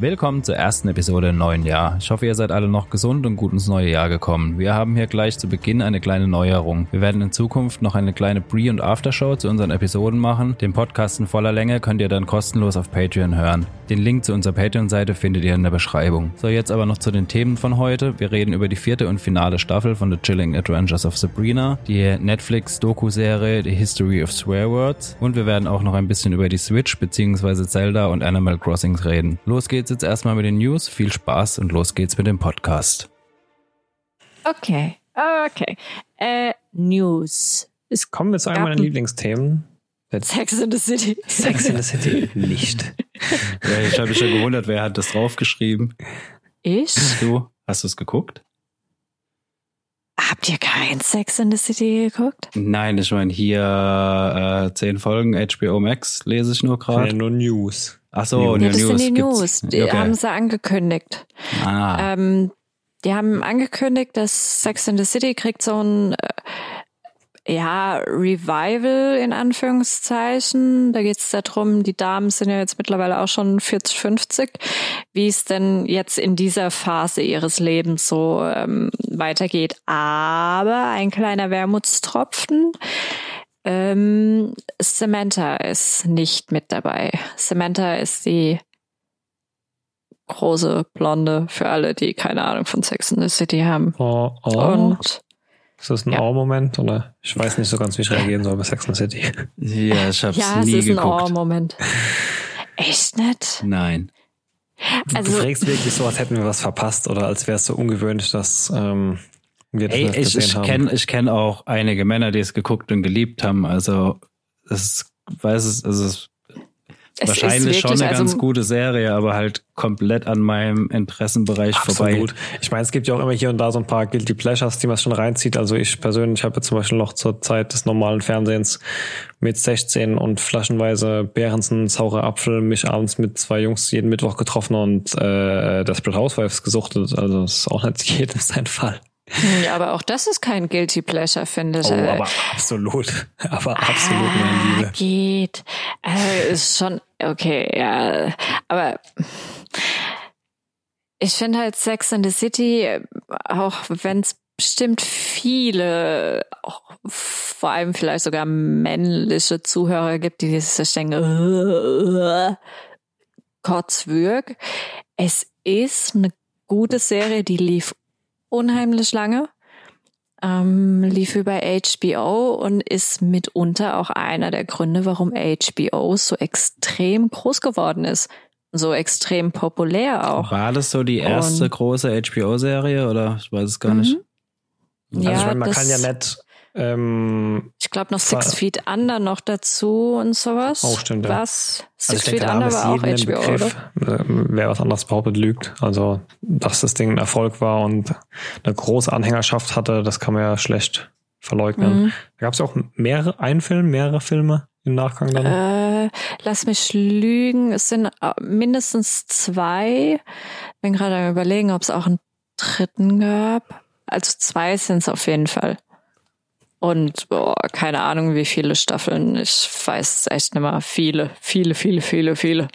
Willkommen zur ersten Episode im neuen Jahr. Ich hoffe, ihr seid alle noch gesund und gut ins neue Jahr gekommen. Wir haben hier gleich zu Beginn eine kleine Neuerung. Wir werden in Zukunft noch eine kleine Pre- und Aftershow zu unseren Episoden machen. Den Podcast in voller Länge könnt ihr dann kostenlos auf Patreon hören. Den Link zu unserer Patreon-Seite findet ihr in der Beschreibung. So, jetzt aber noch zu den Themen von heute. Wir reden über die vierte und finale Staffel von The Chilling Adventures of Sabrina, die Netflix-Doku-Serie The History of Swear Words und wir werden auch noch ein bisschen über die Switch bzw. Zelda und Animal Crossing reden. Los geht's jetzt erstmal mit den News. Viel Spaß und los geht's mit dem Podcast. Okay, okay. Äh, News. Es Kommen wir zu einem meiner ein- Lieblingsthemen. Sex in the City. Sex in the City nicht. Ja, ich habe mich schon gewundert, wer hat das draufgeschrieben. Ich? Du, hast du es geguckt? Habt ihr kein Sex in the City geguckt? Nein, ich meine hier äh, zehn Folgen HBO Max lese ich nur Ja, gerade. nur News. Ach so, New das sind die. News. Die Okay. haben sie angekündigt. ah, Ähm, die haben angekündigt, dass Sex in the City kriegt so ein äh, ja, Revival in Anführungszeichen. Da geht es darum, die Damen sind ja jetzt mittlerweile auch schon 40, 50, wie es denn jetzt in dieser Phase ihres Lebens so ähm, weitergeht. Aber ein kleiner Wermutstropfen. Ähm, Samantha ist nicht mit dabei. Samantha ist die große Blonde für alle, die keine Ahnung von Sex in the City haben. Oh, oh. Und ist das ein Ja. Oh-Moment? Oder ich weiß nicht so ganz, wie ich reagieren soll bei Sex in the City. ja, ich habe ja, es nie ist ein geguckt. Oh-Moment. Echt nicht? Nein. Du Also- fragst wirklich so, als hätten wir was verpasst oder als wäre es so ungewöhnlich, dass ähm, Ey, ich, ich kenne ich kenn auch einige Männer, die es geguckt und geliebt haben. Also es weiß es, also es Es wahrscheinlich ist schon eine also, ganz gute Serie, aber halt komplett an meinem Interessenbereich Absolut. vorbei. Ich meine, es gibt ja auch immer hier und da so ein paar Guilty Pleasures, die man schon reinzieht. Also ich persönlich habe zum Beispiel noch zur Zeit des normalen Fernsehens mit 16 und flaschenweise Behrensen, saurer Apfel, mich abends mit zwei Jungs jeden Mittwoch getroffen und äh, Desperate Housewives gesuchtet. Also das ist auch nicht jedem sein Fall. Ja, aber auch das ist kein Guilty Pleasure, finde ich. Oh, aber absolut. Aber absolut, ah, meine Liebe. Geht. Äh, ist schon, okay, ja. Aber ich finde halt Sex in the City, auch wenn es bestimmt viele, auch vor allem vielleicht sogar männliche Zuhörer gibt, die sich denken, äh, Kotzwürg. Es ist eine gute Serie, die lief unheimlich lange. Ähm, lief über HBO und ist mitunter auch einer der Gründe, warum HBO so extrem groß geworden ist. So extrem populär auch. War das so die erste Und- große HBO-Serie oder ich weiß es gar nicht. Mhm. Also Ja, ich meine, man kann ja nicht ähm, Ich glaube noch Six Feet Under noch dazu und sowas. Oh, stimmt, ja. Was? Also Six denke, Feet der Under war auch HBO, oder? Begriff. Äh, Wer was anderes behauptet, lügt. Also, dass das Ding ein Erfolg war und eine große Anhängerschaft hatte, das kann man ja schlecht verleugnen. Mhm. Da gab es ja auch mehrere, einen Film, mehrere Filme im Nachgang dann. Äh, lass mich lügen. Es sind äh, mindestens zwei. Bin gerade am überlegen, ob es auch einen dritten gab. Also zwei sind es auf jeden Fall. Und boah, keine Ahnung, wie viele Staffeln. Ich weiß es echt nicht mehr. Viele, viele, viele, viele, viele.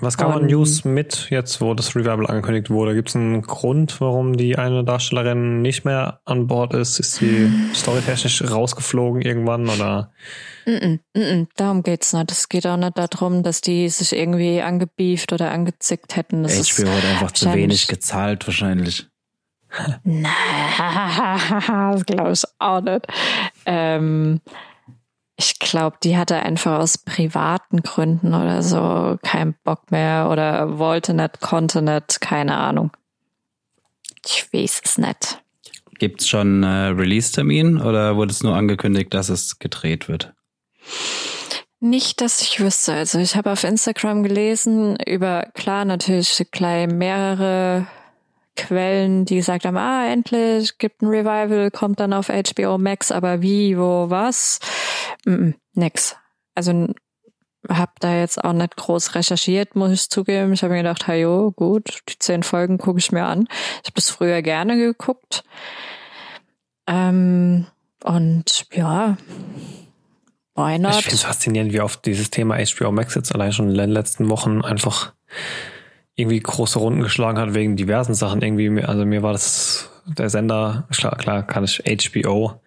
was kam an News mit, jetzt wo das Revival angekündigt wurde? Gibt es einen Grund, warum die eine Darstellerin nicht mehr an Bord ist? Ist sie storytechnisch rausgeflogen irgendwann oder? Mm -mm, mm -mm, darum geht's nicht. Es geht auch nicht darum, dass die sich irgendwie angebieft oder angezickt hätten. Das ist HBO hat einfach zu wenig gezahlt wahrscheinlich. Na, das glaube ich auch nicht. Ähm, ich glaube, die hatte einfach aus privaten Gründen oder so keinen Bock mehr oder wollte nicht, konnte nicht, keine Ahnung. Ich weiß es nicht. Gibt es schon äh, Release-Termin oder wurde es nur angekündigt, dass es gedreht wird? Nicht, dass ich wüsste. Also ich habe auf Instagram gelesen über, klar, natürlich gleich mehrere Quellen, die gesagt haben, ah, endlich, gibt ein Revival, kommt dann auf HBO Max, aber wie, wo, was? Mm, -mm, nix. Also hab da jetzt auch nicht groß recherchiert, muss ich zugeben. Ich habe mir gedacht, hey, jo, gut, die zehn Folgen gucke ich mir an. Ich habe das früher gerne geguckt. Ähm, und ja, why not? Ich finde es faszinierend, wie oft dieses Thema HBO Max jetzt allein schon in den letzten Wochen einfach irgendwie große Runden geschlagen hat wegen diversen Sachen. Irgendwie, also mir war das der Sender, klar, klar kann ich HBO,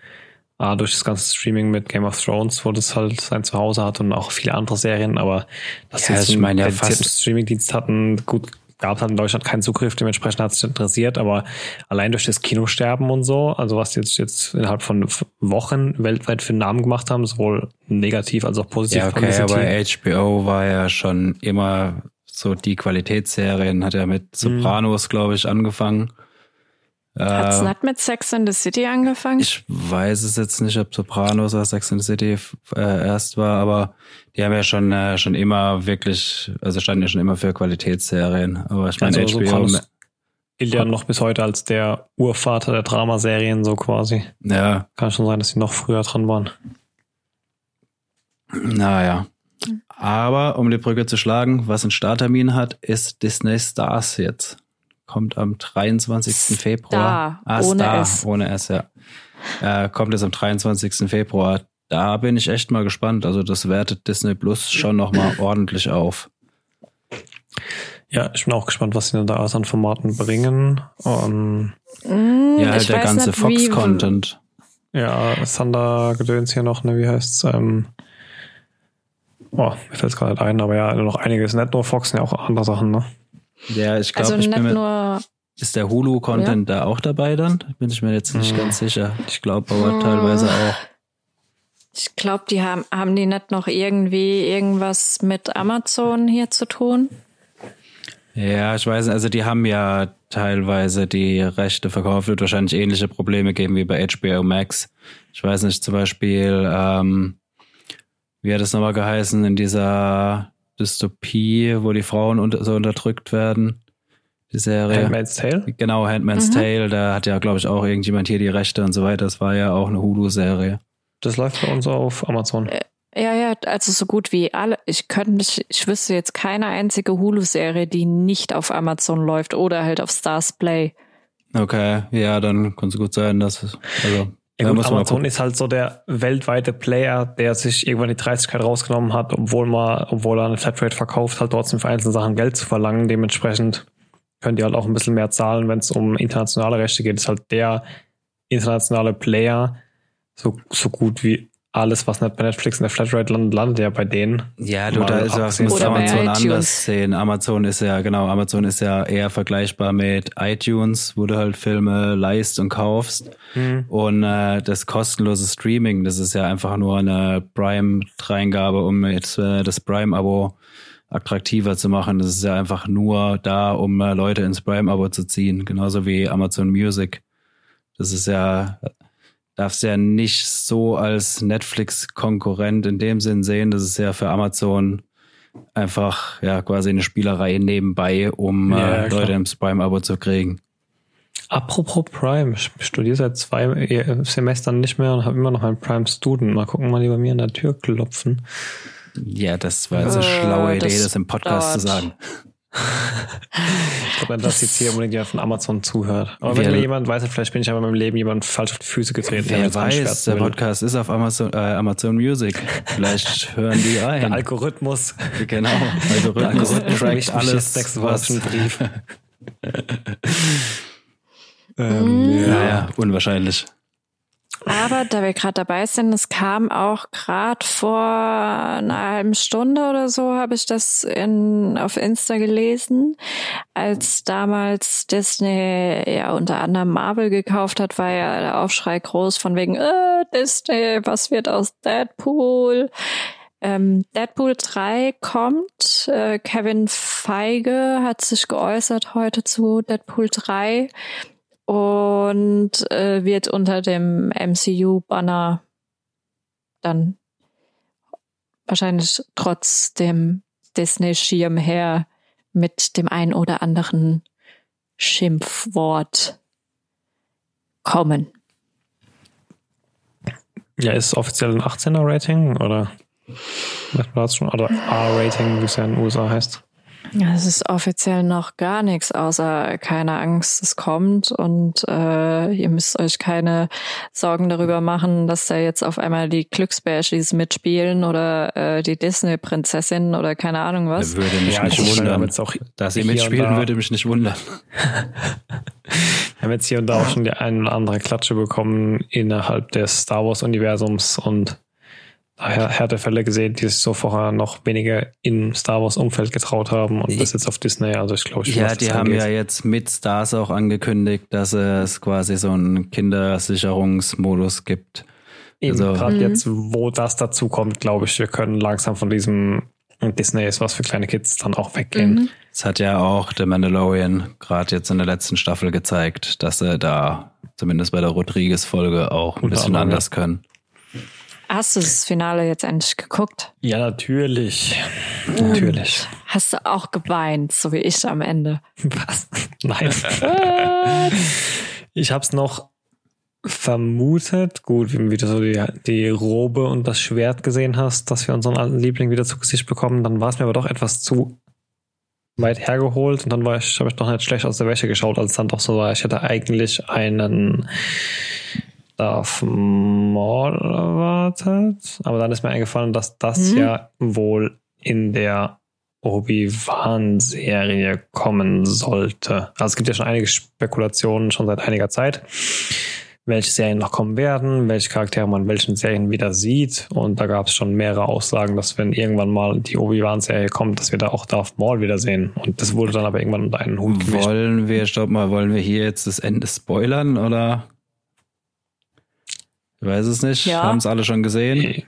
ah, durch das ganze Streaming mit Game of Thrones, wo das halt sein Zuhause hat und auch viele andere Serien, aber dass Ja, sie jetzt ich meine ja fast- Streamingdienst hatten, gut, gab es halt in Deutschland keinen Zugriff, dementsprechend hat es interessiert, aber allein durch das Kinosterben und so, also was die jetzt, jetzt innerhalb von Wochen weltweit für Namen gemacht haben, sowohl negativ als auch positiv. Ja, okay, aber HBO war ja schon immer so die Qualitätsserien, hat ja mit Sopranos, glaube ich, angefangen. Hat's Äh, nicht mit Sex in the City angefangen? ich weiß es jetzt nicht, ob Sopranos oder Sex and the City äh, erst war, aber die haben ja schon äh, schon immer wirklich, also standen ja schon immer für Qualitätsserien. Aber ich meine, Also HBO, Sopranos gilt ja noch bis heute als der Urvater der Dramaserien, so quasi. ja, Kann schon sein, dass sie noch früher dran waren. naja. Aber um die Brücke zu schlagen, was einen Starttermin hat, ist Disney Stars jetzt. Kommt am 23. Februar. Ah, ohne Star, S. ohne S, ja. Äh, kommt es am 23. Februar. Da bin ich echt mal gespannt. Also das wertet Disney Plus schon nochmal ordentlich auf. Ja, ich bin auch gespannt, was sie denn da aus an Formaten bringen. Um, Hm, Ja, halt der ganze Fox-Content. ja, Thunder-Gedöns hier noch, ne, wie heißt's? Ähm, oh, mir fällt es gerade ein, aber ja, noch einiges. Nicht nur Fox, ja auch andere Sachen, ne? Ja, ich glaube, Also ich nicht bin mir, nur ist der Hulu-Content da auch dabei dann? Bin ich mir jetzt nicht Hm. ganz sicher. Ich glaube aber teilweise auch. Ich glaube, die haben, haben die nicht noch irgendwie irgendwas mit Amazon hier zu tun? Ja, ich weiß nicht, also die haben ja teilweise die Rechte verkauft, wird wahrscheinlich ähnliche Probleme geben wie bei HBO Max. Ich weiß nicht, zum Beispiel, ähm, wie hat es nochmal geheißen, in dieser Dystopie, wo die Frauen unter, so unterdrückt werden, die Serie. Handmaid's Tale? Genau, Handmaid's Mhm. Tale, da hat ja, glaube ich, auch irgendjemand hier die Rechte und so weiter. Das war ja auch eine Hulu-Serie. Das läuft bei uns auf Amazon. Ja, ja, also so gut wie alle. Ich könnte, ich, ich wüsste jetzt keine einzige Hulu-Serie, die nicht auf Amazon läuft oder halt auf Stars Play. Okay, ja, dann kann es gut sein, dass es, also, Ja, gut, Amazon ist halt so der weltweite Player, der sich irgendwann die Dreistigkeit rausgenommen hat, obwohl man, obwohl er eine Flatrate verkauft, halt trotzdem für einzelne Sachen Geld zu verlangen. Dementsprechend können die halt auch ein bisschen mehr zahlen, wenn es um internationale Rechte geht. Ist halt der internationale Player, so, so gut wie alles, was nicht bei Netflix in der Flatrate landet, landet ja bei denen. Ja, du, Mal da ist ja, abgesehen muss Amazon iTunes. anders sehen. Amazon ist ja, genau, Amazon ist ja eher vergleichbar mit iTunes, wo du halt Filme leist und kaufst. Und äh, das kostenlose Streaming, das ist ja einfach nur eine Prime-Dreingabe, um jetzt äh, das Prime-Abo attraktiver zu machen. Das ist ja einfach nur da, um äh, Leute ins Prime-Abo zu ziehen, genauso wie Amazon Music. Das ist ja, darfst ja nicht so als Netflix-Konkurrent in dem Sinn sehen. Das ist ja für Amazon einfach ja quasi eine Spielerei nebenbei, um Ja, äh. Leute ins Prime-Abo zu kriegen. Apropos Prime, ich studiere seit zwei äh, Semestern nicht mehr und habe immer noch einen Prime Student. Mal gucken, mal die bei mir an der Tür klopfen. Ja, das war jetzt eine Äh, schlaue Idee, das das im Podcast zu dauert. sagen. Ich glaube, nicht, dass jetzt hier unbedingt jemand von Amazon zuhört. Aber Wer- wenn mir jemand weiß, vielleicht bin ich aber in meinem Leben jemand falsch auf die Füße getreten. der Wer weiß, der. Podcast ist auf Amazon, äh, Amazon Music. Vielleicht hören die Der ein. Algorithmus. genau. Der Algorithmus Algorithmus trackt alles, Woche was... Brief. ähm, ja. Naja, unwahrscheinlich. Aber da wir gerade dabei sind, es kam auch gerade vor einer halben Stunde oder so, habe ich das in, auf Insta gelesen. Als damals Disney ja unter anderem Marvel gekauft hat, war ja der Aufschrei groß von wegen, äh, Disney, was wird aus Deadpool? Ähm, Deadpool 3 kommt. Äh, Kevin Feige hat sich geäußert heute zu Deadpool 3 und äh, wird unter dem MCU-Banner dann wahrscheinlich trotz dem Disney-Schirm her mit dem ein oder anderen Schimpfwort kommen. ja, ist offiziell ein 18er Rating oder? Oder R-Rating, wie es ja in den USA heißt. Ja, es ist offiziell noch gar nichts, außer keine Angst, es kommt und äh, ihr müsst euch keine Sorgen darüber machen, dass da jetzt auf einmal die Glücksbärschis mitspielen oder äh, die Disney-Prinzessin oder keine Ahnung was. Würde mich Ja, nicht wundern. jetzt auch Dass sie mitspielen, da- würde mich nicht wundern. Wir haben jetzt hier und da auch schon die eine oder andere Klatsche bekommen innerhalb des Star Wars-Universums und Härtefälle gesehen, die sich so vorher noch weniger im Star Wars-Umfeld getraut haben und das jetzt auf Disney. Also ich glaube, Ja, die haben ja jetzt mit Stars auch angekündigt, dass es quasi so einen Kindersicherungsmodus gibt. Eben, also- gerade Mhm. jetzt, wo das dazu kommt, glaube ich, wir können langsam von diesem Disney ist was für kleine Kids dann auch weggehen. Mhm. Es hat ja auch The Mandalorian gerade jetzt in der letzten Staffel gezeigt, dass sie da zumindest bei der Rodriguez-Folge auch ein Unter bisschen anders können. Hast du das Finale jetzt endlich geguckt? Ja, natürlich. Natürlich. Hast du auch geweint, so wie ich am Ende? Was? Nein. ich habe es noch vermutet. Gut, wie du so die, die Robe und das Schwert gesehen hast, dass wir unseren alten Liebling wieder zu Gesicht bekommen. Dann war es mir aber doch etwas zu weit hergeholt und dann war ich, habe ich doch nicht schlecht aus der Wäsche geschaut, als es dann doch so war. Ich hätte eigentlich einen Darth Maul erwartet, aber dann ist mir eingefallen, dass das Hm. ja wohl in der Obi-Wan-Serie kommen sollte. Also es gibt ja schon einige Spekulationen schon seit einiger Zeit, welche Serien noch kommen werden, welche Charaktere man in welchen Serien wieder sieht. Und da gab es schon mehrere Aussagen, dass wenn irgendwann mal die Obi-Wan-Serie kommt, dass wir da auch Darth Maul wiedersehen. Und das wurde dann aber irgendwann unter einen Hut gemischt. Wollen wir, stopp mal, wollen wir hier jetzt das Ende spoilern oder? Ich weiß es nicht. Ja. Haben es alle schon gesehen?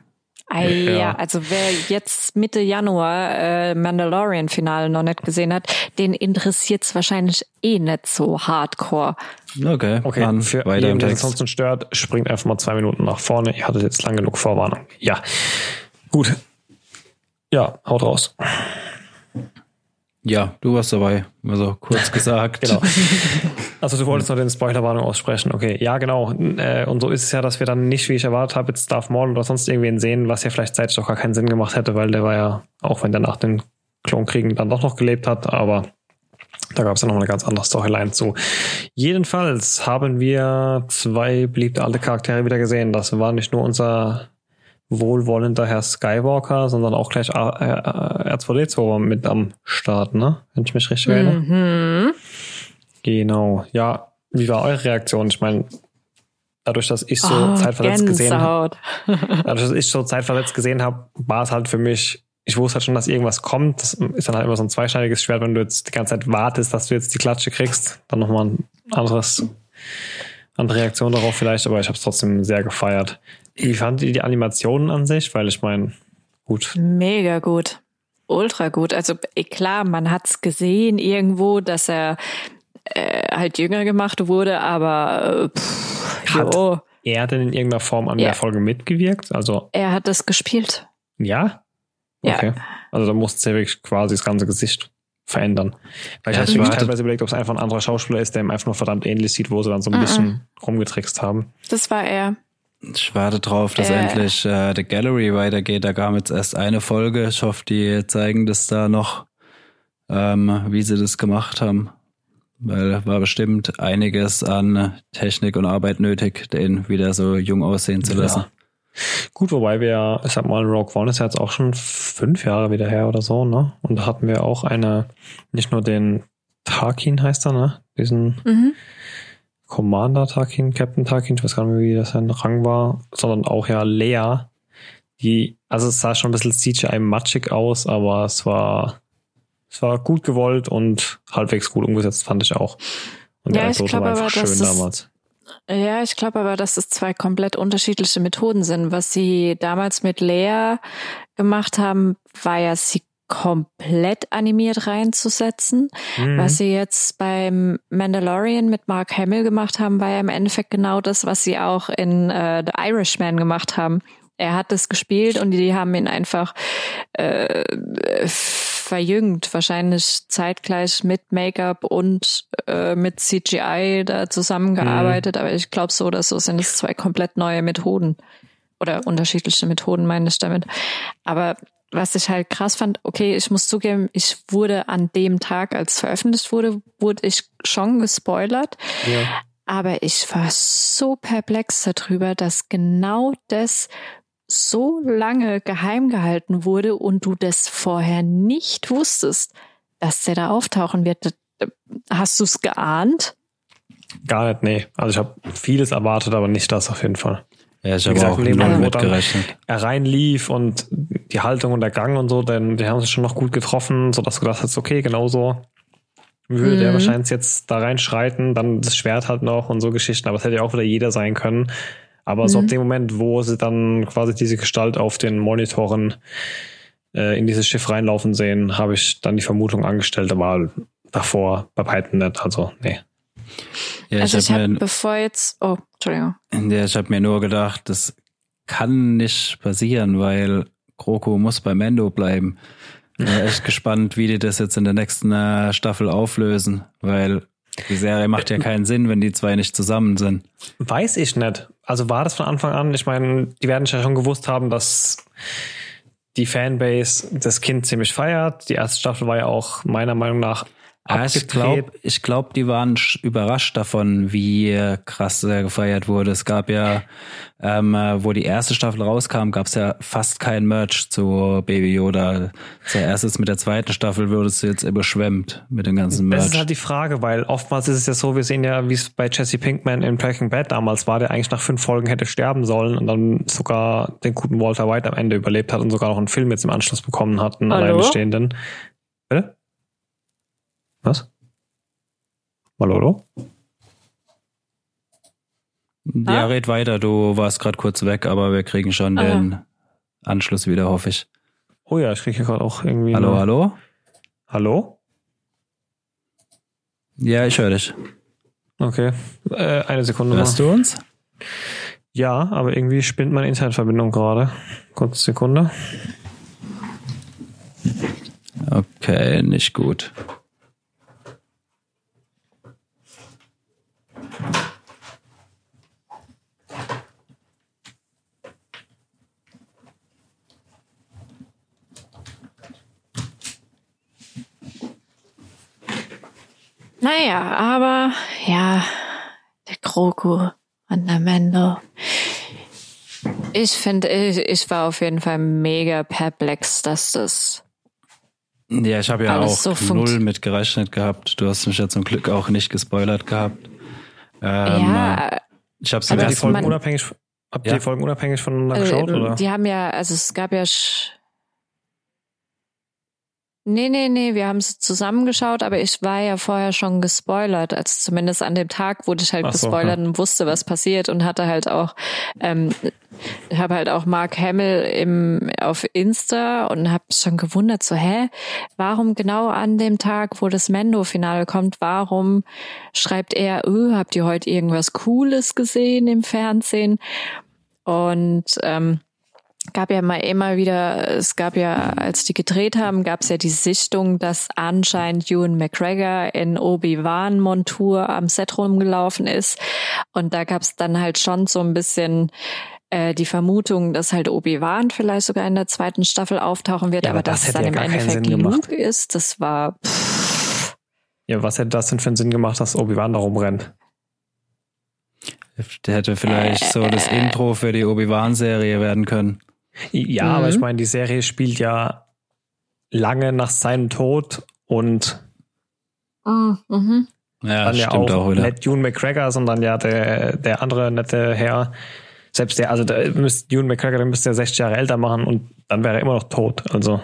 Ah, ja. Ja. also wer jetzt Mitte Januar äh, Mandalorian-Finale noch nicht gesehen hat, den interessiert's wahrscheinlich eh nicht so hardcore. Okay, Okay, dann für weiter im es Text. ansonsten stört, springt einfach mal zwei Minuten nach vorne. Ihr hattet jetzt lang genug Vorwarnung. Ja, gut. Ja, haut raus. Ja, du warst dabei. Also kurz gesagt. Genau. Also du wolltest noch den Spoilerwarnung aussprechen. Okay, ja genau. Äh, Und so ist es ja, dass wir dann nicht, wie ich erwartet habe, jetzt Darth Maul oder sonst irgendwen sehen, was ja vielleicht zeitlich auch gar keinen Sinn gemacht hätte, weil der war ja, auch wenn der nach den Klonkriegen dann doch noch gelebt hat, aber da gab es ja noch eine ganz andere Storyline zu. Jedenfalls haben wir zwei beliebte alte Charaktere wieder gesehen. Das war nicht nur unser wohlwollender Herr Skywalker, sondern auch gleich äh, äh, R2D2 mit am Start, ne? Wenn ich mich richtig erinnere. Mhm. Genau, ja. Wie war eure Reaktion? Ich meine, dadurch, dass ich so Oh, zeitversetzt gesehen habe, dadurch, dass ich so zeitversetzt gesehen habe, war es halt für mich, ich wusste halt schon, dass irgendwas kommt. Das ist dann halt immer so ein zweischneidiges Schwert, wenn du jetzt die ganze Zeit wartest, dass du jetzt die Klatsche kriegst, dann nochmal ein anderes, andere Reaktion darauf vielleicht, aber ich habe es trotzdem sehr gefeiert. Wie fandet ihr die Animationen an sich? Weil ich meine, gut, Mega gut. Ultra gut. Also eh, klar, man hat's gesehen irgendwo, dass er äh, halt jünger gemacht wurde, aber äh, pff, Hat- jo, er denn in irgendeiner Form an Ja. der Folge mitgewirkt? Also, er hat das gespielt. Ja? Ja. Okay. Also da musste er wirklich quasi das ganze Gesicht verändern. Weil ich Ja, ich mir warte- teilweise überlegt, ob es einfach ein anderer Schauspieler ist, der ihm einfach nur verdammt ähnlich sieht, wo sie dann so ein Mhm. bisschen rumgetrickst haben. Das war er. Ich warte drauf, dass Äh. endlich äh, The Gallery weitergeht. Da kam jetzt erst eine Folge. Ich hoffe, die zeigen das da noch, ähm, wie sie das gemacht haben. Weil war bestimmt einiges an Technik und Arbeit nötig, den wieder so jung aussehen zu lassen. Gut, wobei wir, ich sag mal, Rogue One ist ja jetzt auch schon fünf Jahre wieder her oder so, ne? Und da hatten wir auch eine, nicht nur den Tarkin heißt er, ne? Diesen Mhm. Commander Tarkin, Captain Tarkin, ich weiß gar nicht mehr, wie das sein Rang war, sondern auch ja Lea, die, also es sah schon ein bisschen CGI-matschig aus, aber es war, es war gut gewollt und halbwegs gut umgesetzt, fand ich auch. Und Ja, der ich Episode glaub war einfach schön es- damals. Ja, ich glaube aber, dass es zwei komplett unterschiedliche Methoden sind. Was sie damals mit Lea gemacht haben, war ja sie komplett animiert reinzusetzen. Mhm. Was sie jetzt beim Mandalorian mit Mark Hamill gemacht haben, war ja im Endeffekt genau das, was sie auch in äh, The Irishman gemacht haben. Er hat das gespielt und die haben ihn einfach äh, verjüngt, wahrscheinlich zeitgleich mit Make-up und äh, mit CGI da zusammengearbeitet. Aber ich glaube, so oder so sind es zwei komplett neue Methoden. Oder unterschiedliche Methoden, meine ich damit. Aber was ich halt krass fand, okay, ich muss zugeben, ich wurde an dem Tag, als veröffentlicht wurde, wurde ich schon gespoilert. Ja. Aber ich war so perplex darüber, dass genau das so lange geheim gehalten wurde und du das vorher nicht wusstest, dass der da auftauchen wird. Hast du es geahnt? Gar nicht, nee. Also ich habe vieles erwartet, aber nicht das auf jeden Fall. Ja, ich habe auch null mitgerechnet. Er reinlief und die Haltung und der Gang und so, denn die haben sich schon noch gut getroffen, sodass du gedacht hast, okay, genau so würde mhm. der wahrscheinlich jetzt da reinschreiten, dann das Schwert halt noch und so Geschichten, aber es hätte ja auch wieder jeder sein können. Aber mhm. so ab dem Moment, wo sie dann quasi diese Gestalt auf den Monitoren äh, in dieses Schiff reinlaufen sehen, habe ich dann die Vermutung angestellt, aber davor bei Python nicht, also nee. Ja, also ich, habe hab, bevor jetzt, oh, Entschuldigung. Ja, ich habe mir nur gedacht, das kann nicht passieren, weil Kroko muss bei Mendo bleiben. Ich bin echt gespannt, wie die das jetzt in der nächsten äh, Staffel auflösen, weil die Serie macht ja keinen Sinn, wenn die zwei nicht zusammen sind. Weiß ich nicht. Also war das von Anfang an, ich meine, die werden ja schon gewusst haben, dass die Fanbase das Kind ziemlich feiert. Die erste Staffel war ja auch meiner Meinung nach ja, ich glaube, ich glaub, die waren überrascht davon, wie krass er gefeiert wurde. Es gab ja, ähm, wo die erste Staffel rauskam, gab es ja fast kein Merch zu Baby Yoda. Zuerst jetzt mit der zweiten Staffel würdest du jetzt überschwemmt mit dem ganzen Merch. Das ist halt die Frage, weil oftmals ist es ja so, wir sehen ja, wie es bei Jesse Pinkman in Breaking Bad damals war, der eigentlich nach fünf Folgen hätte sterben sollen und dann sogar den guten Walter White am Ende überlebt hat und sogar noch einen Film jetzt im Anschluss bekommen hat, einen alleinstehenden. Bitte? Was? Malolo? Ja, ah? red weiter. Du warst gerade kurz weg, aber wir kriegen schon ah, den. Anschluss wieder, hoffe ich. Oh ja, ich kriege gerade auch irgendwie. Hallo, eine... hallo? Hallo? Ja, ich höre dich. Okay, äh, eine Sekunde. Hörst mal. du uns? Ja, aber irgendwie spinnt meine Internetverbindung gerade. Kurze Sekunde. Okay, nicht gut. Naja, aber ja, der Kroko und der Mendo. Ich finde, ich, ich war auf jeden Fall mega perplex, dass das. Ja, ich habe ja auch so null mit gerechnet gehabt. Du hast mich ja zum Glück auch nicht gespoilert gehabt. Ähm, ja, ich habe also die Folgen unabhängig. Habt ihr ja. die Folgen unabhängig voneinander äh, geschaut, oder? Die haben ja, also es gab ja Nee, nee, nee, wir haben es zusammengeschaut, aber ich war ja vorher schon gespoilert. Also zumindest an dem Tag wurde ich halt so, gespoilert ja. und wusste, was passiert und hatte halt auch, ähm, ich habe halt auch Mark Hamill im, auf Insta und habe schon gewundert, so, hä, warum genau an dem Tag, wo das Mendo-Finale kommt, warum schreibt er, öh, habt ihr heute irgendwas Cooles gesehen im Fernsehen? Und ähm, gab ja mal immer wieder, es gab ja, als die gedreht haben, gab es ja die Sichtung, dass anscheinend Ewan McGregor in Obi-Wan-Montur am Set rumgelaufen ist. Und da gab es dann halt schon so ein bisschen äh, die Vermutung, dass halt Obi-Wan vielleicht sogar in der zweiten Staffel auftauchen wird, ja, aber, aber das dass es dann ja im Endeffekt Luke ist, das war. Pff. Ja, was hätte das denn für einen Sinn gemacht, dass Obi-Wan da rumrennt? Der hätte vielleicht so das äh. Intro für die Obi-Wan-Serie werden können. Ja, mhm. aber ich meine, die Serie spielt ja lange nach seinem Tod und mhm. mhm. ja, dann ja auch, auch nicht Ewan McGregor, sondern ja der, der andere nette Herr. Selbst der, also der müsste Ewan McGregor, der müsste ja 60 Jahre älter machen und dann wäre er immer noch tot. Also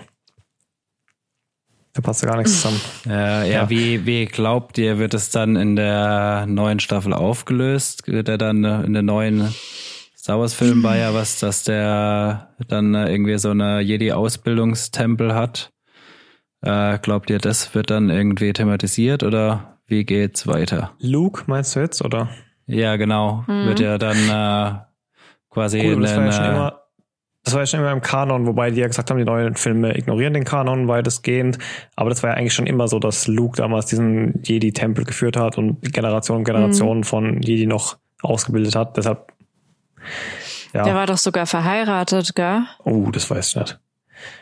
da passt ja gar nichts zusammen. Ja, ja, ja, Wie, wie glaubt ihr, wird es dann in der neuen Staffel aufgelöst? Wird er dann in der neuen Star Wars Film war ja was, dass der dann irgendwie so eine Jedi-Ausbildungstempel hat. Äh, glaubt ihr, das wird dann irgendwie thematisiert oder wie geht's weiter? Luke meinst du jetzt, oder? Ja, genau. Mhm. Wird ja dann äh, quasi cool, das, war ja schon immer, das war ja schon immer im Kanon, wobei die ja gesagt haben, die neuen Filme ignorieren den Kanon weitestgehend. Aber das war ja eigentlich schon immer so, dass Luke damals diesen Jedi-Tempel geführt hat und Generation und Generation mhm. von Jedi noch ausgebildet hat. Deshalb ja. Der war doch sogar verheiratet, gell? Oh, das weiß ich nicht.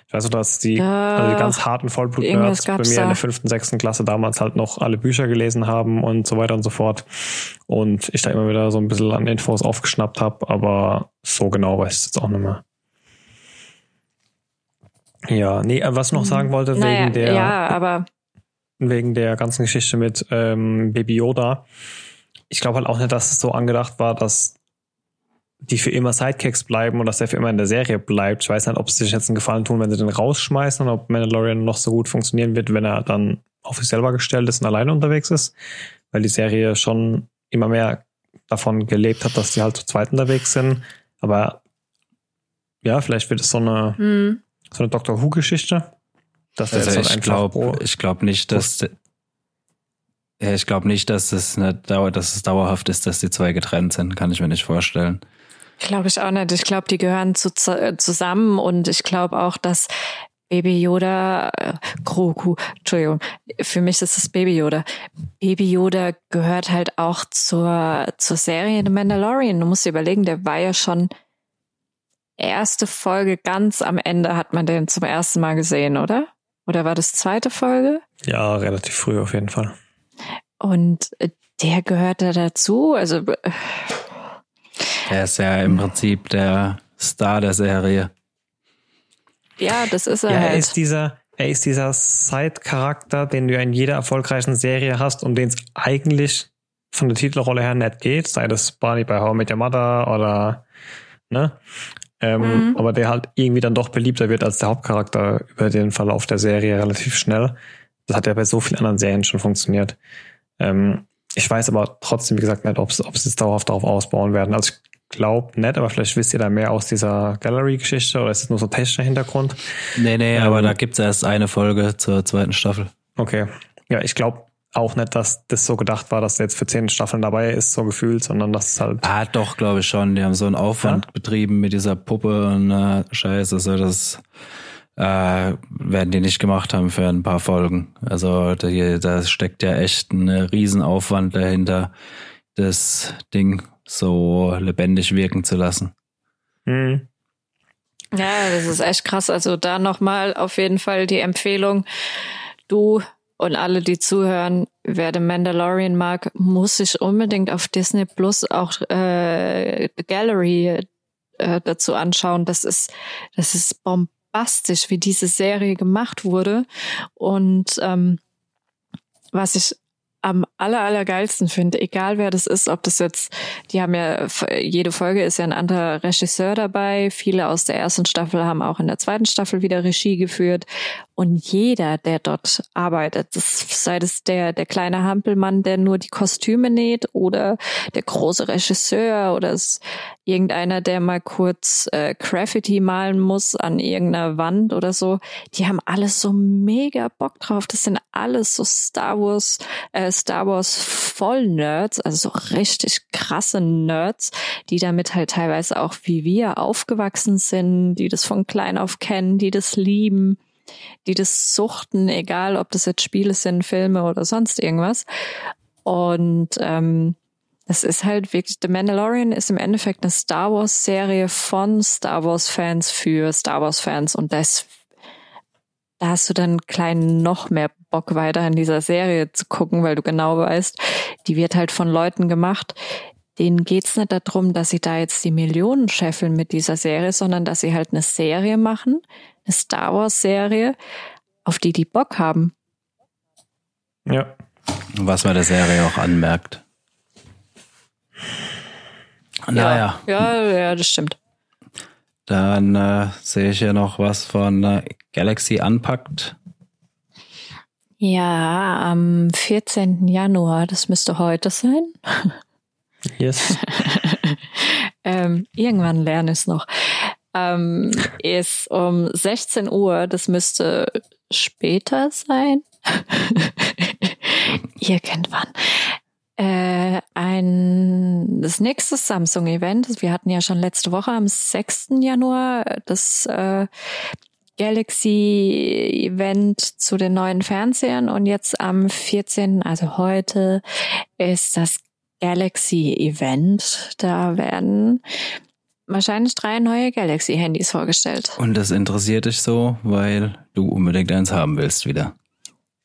Ich weiß noch, dass die, also die ganz harten Vollblut-Nerds bei mir in der fünften, sechsten Klasse damals halt noch alle Bücher gelesen haben und so weiter und so fort. Und ich da immer wieder so ein bisschen an Infos aufgeschnappt habe, aber so genau weiß ich jetzt auch nicht mehr. Ja, nee, äh, was ich noch sagen wollte, naja, wegen der, ja, aber wegen der ganzen Geschichte mit ähm, Baby Yoda. Ich glaube halt auch nicht, dass es so angedacht war, dass die für immer Sidekicks bleiben und dass der für immer in der Serie bleibt. Ich weiß nicht, ob sie sich jetzt einen Gefallen tun, wenn sie den rausschmeißen und ob Mandalorian noch so gut funktionieren wird, wenn er dann auf sich selber gestellt ist und alleine unterwegs ist. Weil die Serie schon immer mehr davon gelebt hat, dass die halt zu zweit unterwegs sind. Aber ja, vielleicht wird es so eine, hm. so eine Doctor Who-Geschichte. Dass also halt ich glaube, ich glaube nicht, dass ja, ich glaube nicht, dass es eine Dauer, dass es dauerhaft ist, dass die zwei getrennt sind. Kann ich mir nicht vorstellen. Glaube ich auch nicht. Ich glaube, die gehören zu, äh, zusammen und ich glaube auch, dass Baby Yoda, äh, Grogu, Entschuldigung, für mich ist es Baby Yoda. Baby Yoda gehört halt auch zur, zur Serie The Mandalorian. Du musst dir überlegen, der war ja schon erste Folge ganz am Ende hat man den zum ersten Mal gesehen, oder? Oder war das zweite Folge? Ja, relativ früh auf jeden Fall. Und äh, der gehört da dazu. Also äh, er ist ja im Prinzip der Star der Serie. Ja, das ist er. Ja, halt. er ist dieser, er ist dieser Side-Charakter, den du in jeder erfolgreichen Serie hast und den es eigentlich von der Titelrolle her nicht geht, sei das Barney bei How I Met Your Mother oder ne? Ähm, mhm. Aber der halt irgendwie dann doch beliebter wird als der Hauptcharakter über den Verlauf der Serie relativ schnell. Das hat ja bei so vielen anderen Serien schon funktioniert. Ähm, ich weiß aber trotzdem, wie gesagt, nicht, ob sie es dauerhaft darauf ausbauen werden. Also ich glaube nicht, aber vielleicht wisst ihr da mehr aus dieser Gallery-Geschichte oder ist es nur so technischer Hintergrund? Nee, nee, ähm, aber da gibt's erst eine Folge zur zweiten Staffel. Okay. Ja, ich glaube auch nicht, dass das so gedacht war, dass er jetzt für zehn Staffeln dabei ist, so gefühlt, sondern dass es halt. Ah, doch, glaube ich schon. Die haben so einen Aufwand ja? betrieben mit dieser Puppe und äh, Scheiße. Also das äh, werden die nicht gemacht haben für ein paar Folgen. Also da, da steckt ja echt ein Riesenaufwand dahinter, das Ding so lebendig wirken zu lassen. Mhm. Ja, das ist echt krass. Also da nochmal auf jeden Fall die Empfehlung. Du und alle, die zuhören, wer den Mandalorian mag, muss sich unbedingt auf Disney Plus auch äh, Gallery äh, dazu anschauen. Das ist, das ist bomb bombastisch, wie diese Serie gemacht wurde. Und ähm, was ich am aller, allergeilsten finde, egal wer das ist, ob das jetzt, die haben ja, jede Folge ist ja ein anderer Regisseur dabei. Viele aus der ersten Staffel haben auch in der zweiten Staffel wieder Regie geführt. Und jeder, der dort arbeitet, das, sei es der, der kleine Hampelmann, der nur die Kostüme näht oder der große Regisseur oder es irgendeiner, der mal kurz äh, Graffiti malen muss an irgendeiner Wand oder so, die haben alles so mega Bock drauf. Das sind alles so Star Wars, äh, Star Wars Voll-Nerds, also so richtig krasse Nerds, die damit halt teilweise auch wie wir aufgewachsen sind, die das von klein auf kennen, die das lieben die das suchten, egal ob das jetzt Spiele sind, Filme oder sonst irgendwas. Und ähm, es ist halt wirklich, The Mandalorian ist im Endeffekt eine Star Wars Serie von Star Wars Fans für Star Wars Fans und das da hast du dann kleinen noch mehr Bock weiter in dieser Serie zu gucken, weil du genau weißt, die wird halt von Leuten gemacht, denen geht's nicht darum, dass sie da jetzt die Millionen scheffeln mit dieser Serie, sondern dass sie halt eine Serie machen, eine Star Wars Serie, auf die die Bock haben. Ja. Was man der Serie auch anmerkt. Naja. Ja, ja, ja das stimmt. Dann äh, sehe ich hier noch was von äh, Galaxy Unpackt. Ja, am 14. Januar, das müsste heute sein. Yes. ähm, irgendwann lerne ich es noch ähm, ist um 16 Uhr, das müsste später sein. Irgendwann. Äh, ein das nächste Samsung-Event. Wir hatten ja schon letzte Woche am 6. Januar das äh, Galaxy-Event zu den neuen Fernsehern und jetzt am 14., also heute, ist das Galaxy-Event. Da werden wahrscheinlich drei neue Galaxy-Handys vorgestellt. Und das interessiert dich so, weil du unbedingt eins haben willst wieder.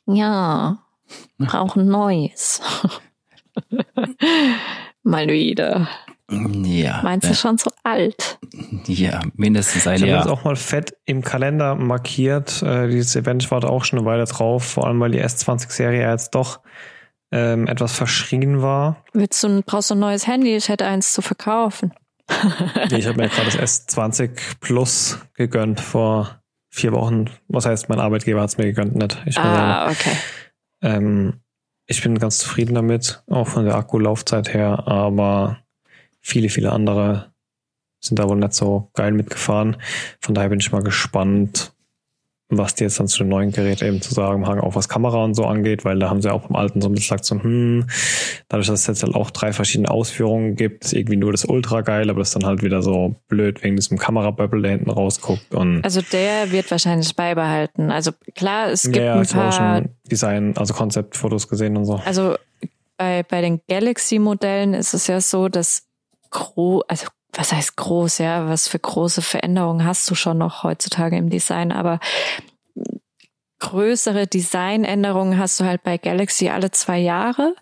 Ja, brauchen neues. Mal wieder. Ja. Meinst du schon so alt? Ja, mindestens ein Ich habe Jahr. das auch mal fett im Kalender markiert. Äh, dieses Event, ich warte auch schon eine Weile drauf, vor allem weil die S20-Serie ja jetzt doch ähm, etwas verschrien war. Willst du, brauchst du ein neues Handy? Ich hätte eins zu verkaufen. Ich habe mir gerade das S20 Plus gegönnt vor vier Wochen. Was heißt, mein Arbeitgeber hat es mir gegönnt, nicht ich. Ah, okay. Ähm, ich bin ganz zufrieden damit, auch von der Akkulaufzeit her, aber viele, viele andere sind da wohl nicht so geil mitgefahren. Von daher bin ich mal gespannt, was die jetzt dann zu dem neuen Gerät eben zu sagen haben, auch was Kamera und so angeht, weil da haben sie auch beim alten so ein bisschen gesagt, so, hm, dadurch, dass es jetzt halt auch drei verschiedene Ausführungen gibt, ist irgendwie nur das Ultra geil, aber das ist dann halt wieder so blöd wegen diesem Kamerabubble, der hinten rausguckt und Also der wird wahrscheinlich beibehalten. Also klar, es gibt ja, ein ich habe auch paar. schon Design, also Konzeptfotos gesehen und so. Also bei, bei den Galaxy-Modellen ist es ja so, dass gro also was heißt groß, ja, was für große Veränderungen hast du schon noch heutzutage im Design, aber größere Designänderungen hast du halt bei Galaxy alle zwei Jahre.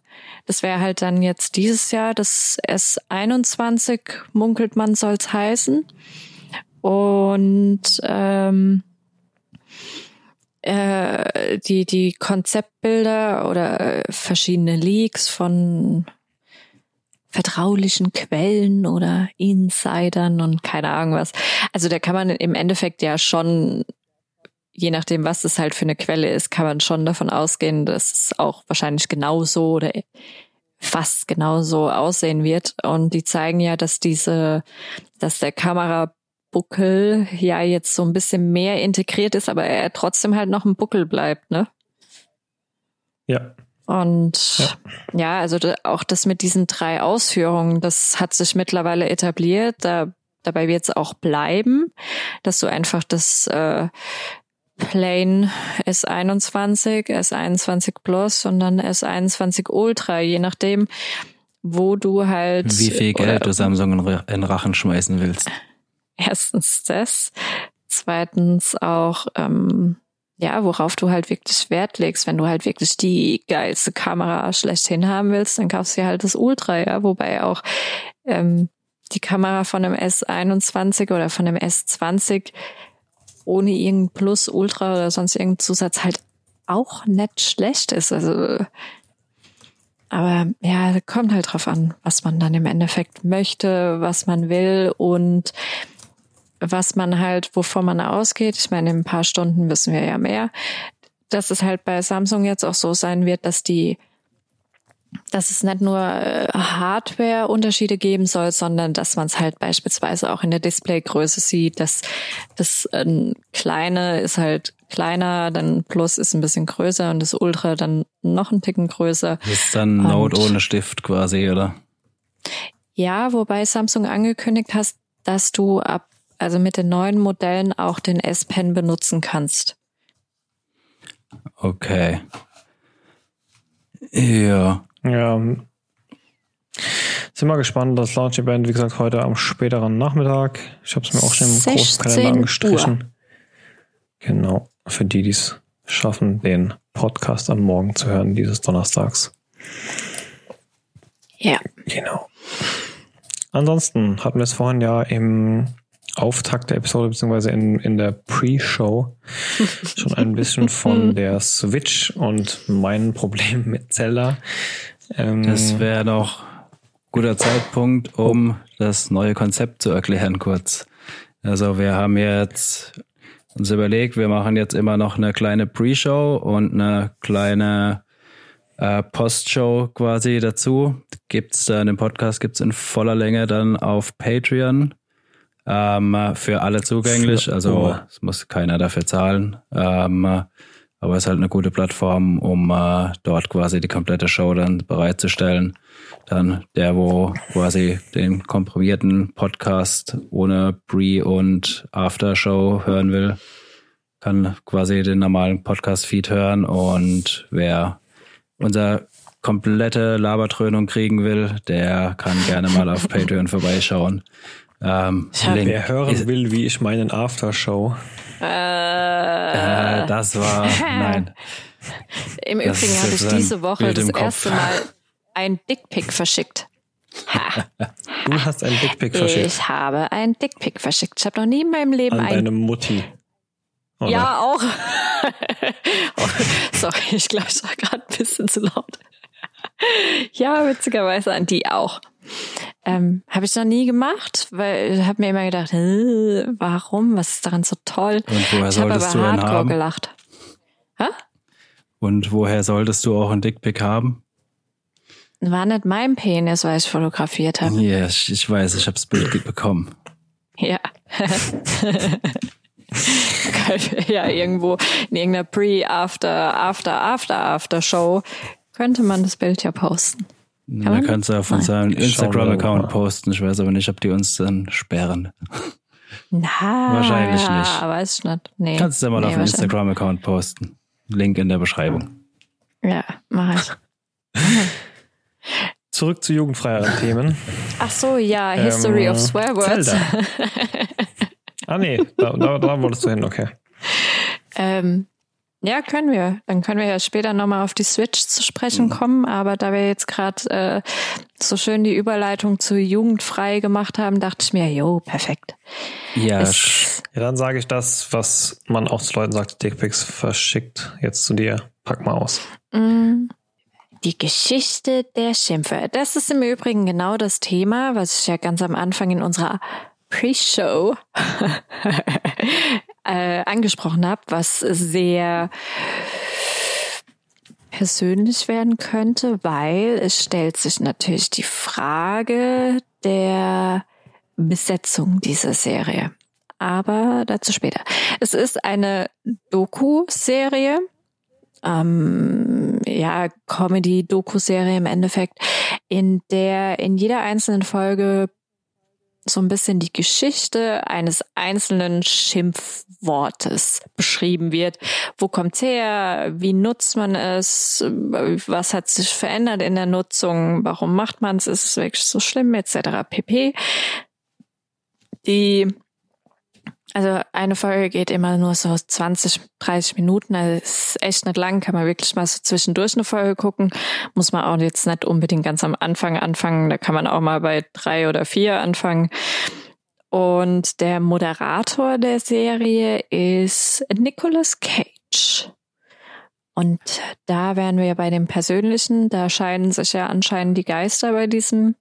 Das wäre halt dann jetzt dieses Jahr das S21, munkelt man, soll's heißen. Und ähm, äh, die, die Konzeptbilder oder verschiedene Leaks von vertraulichen Quellen oder Insidern und keine Ahnung was. Also da kann man im Endeffekt ja schon, je nachdem, was es halt für eine Quelle ist, kann man schon davon ausgehen, dass es auch wahrscheinlich genauso oder fast genauso aussehen wird. Und die zeigen ja, dass diese, dass der Kamerabuckel ja jetzt so ein bisschen mehr integriert ist, aber er trotzdem halt noch ein Buckel bleibt, ne? Ja. Und Ja. ja, also da, auch das mit diesen drei Ausführungen, das hat sich mittlerweile etabliert. Da, dabei wird es auch bleiben, dass du einfach das äh, Plane S21, S21 Plus und dann S21 Ultra, je nachdem, wo du halt Wie viel oder- Geld du Samsung in Rachen schmeißen willst. erstens das, zweitens auch ähm, ja, worauf du halt wirklich Wert legst, wenn du halt wirklich die geilste Kamera schlechthin haben willst, dann kaufst du halt das Ultra, ja, wobei auch ähm, die Kamera von dem S21 oder von dem S20 ohne irgendein Plus, Ultra oder sonst irgendeinen Zusatz halt auch nicht schlecht ist. Also aber ja, kommt halt drauf an, was man dann im Endeffekt möchte, was man will. Und was man halt, wovon man ausgeht. Ich meine, in ein paar Stunden wissen wir ja mehr. Dass es halt bei Samsung jetzt auch so sein wird, dass die, dass es nicht nur äh, Hardware-Unterschiede geben soll, sondern dass man es halt beispielsweise auch in der Displaygröße sieht, dass das äh, kleine ist halt kleiner, dann Plus ist ein bisschen größer und das Ultra dann noch ein Ticken größer. Das ist dann Note ohne Stift quasi, oder? Ja, wobei Samsung angekündigt hat, dass du ab, also mit den neuen Modellen auch den S-Pen benutzen kannst. Okay. Ja. Ja. Sind wir gespannt. Das Launch-Event, wie gesagt, heute am späteren Nachmittag. Ich habe es mir auch schon im großen 16 Kalender Uhr. angestrichen. Genau. Für die, die es schaffen, den Podcast am Morgen zu hören, dieses Donnerstags. Ja. Genau. Ansonsten hatten wir es vorhin ja im Auftakt der Episode, beziehungsweise in, in der Pre-Show schon ein bisschen von der Switch und meinen Problemen mit Zelda. Ähm, Das wäre noch guter Zeitpunkt, um das neue Konzept zu erklären kurz. Also wir haben jetzt uns überlegt, wir machen jetzt immer noch eine kleine Pre-Show und eine kleine äh, Post-Show quasi dazu. Gibt's dann im Podcast, gibt's in voller Länge dann auf Patreon ähm, für alle zugänglich. Also es muss keiner dafür zahlen. Ähm, aber es ist halt eine gute Plattform, um äh, dort quasi die komplette Show dann bereitzustellen. Dann der, wo quasi den komprimierten Podcast ohne Pre- und After-Show hören will, kann quasi den normalen Podcast-Feed hören. Und wer unser komplette Labertrönung kriegen will, der kann gerne mal auf Patreon vorbeischauen. Ähm, Link. Wer hören will, wie ich meinen Aftershow. Äh, Äh, das war, nein. Im das Übrigen habe ich ein diese Woche das Kopf. erste Mal ein Dickpick verschickt. Du hast einen Dickpick verschickt Ich habe ein Dickpick verschickt. Ich habe noch nie in meinem Leben an ein deine Mutti. Oder? Ja, auch. oh, sorry, ich glaube, ich war gerade ein bisschen zu laut. ja, witzigerweise an die auch. Ähm, habe ich noch nie gemacht, weil ich habe mir immer gedacht, warum? Was ist daran so toll? Und woher ich habe solltest du aber einen hardcore haben? gelacht. Und woher solltest du auch einen Dickpick haben? War nicht mein Penis, weil ich fotografiert habe. Ja, ich, ich weiß, ich habe das Bild bekommen. Ja. ja, irgendwo in irgendeiner Pre, After, After, After, After Show könnte man das Bild ja posten. Kann man? kannst du auf unserem Instagram-Account posten. Ich weiß aber nicht, ob die uns dann sperren. Na, Wahrscheinlich nicht. Weiß ich nicht. Nee. Kannst du ja mal nee, auf dem. Instagram-Account posten. Link in der Beschreibung. Ja, mach ich. Zurück zu jugendfreieren Themen. Ach so, ja, History Ähm, of Swear Words. Zelda. Ah nee, da, da, da wolltest du hin, okay. ähm, ja, können wir. Dann können wir ja später nochmal auf die Switch zu sprechen kommen. Aber da wir jetzt gerade äh, so schön die Überleitung zu jugendfrei gemacht haben, dachte ich mir, jo, perfekt. Ja, Es, Ja, dann sage ich das, was man auch zu Leuten sagt, Dickpics verschickt. Jetzt zu dir. Pack mal aus. Mm, Die Geschichte der Schimpfe. Das ist im Übrigen genau das Thema, was ich ja ganz am Anfang in unserer Pre-Show äh, angesprochen habe, was sehr persönlich werden könnte, weil es stellt sich natürlich die Frage der Besetzung dieser Serie. Aber dazu später. Es ist eine Doku-Serie, ähm, ja, Comedy-Doku-Serie im Endeffekt, in der in jeder einzelnen Folge so ein bisschen die Geschichte eines einzelnen Schimpfwortes beschrieben wird. Wo kommt's her? Wie nutzt man es? Was hat sich verändert in der Nutzung? Warum macht man es? Ist es wirklich so schlimm? Etc. pp. Die also eine Folge geht immer nur so 20, 30 Minuten. Also ist echt nicht lang, kann man wirklich mal so zwischendurch eine Folge gucken. Muss man auch jetzt nicht unbedingt ganz am Anfang anfangen. Da kann man auch mal bei drei oder vier anfangen. Und der Moderator der Serie ist Nicolas Cage. Und da wären wir bei dem Persönlichen. Da scheiden sich ja anscheinend die Geister bei diesem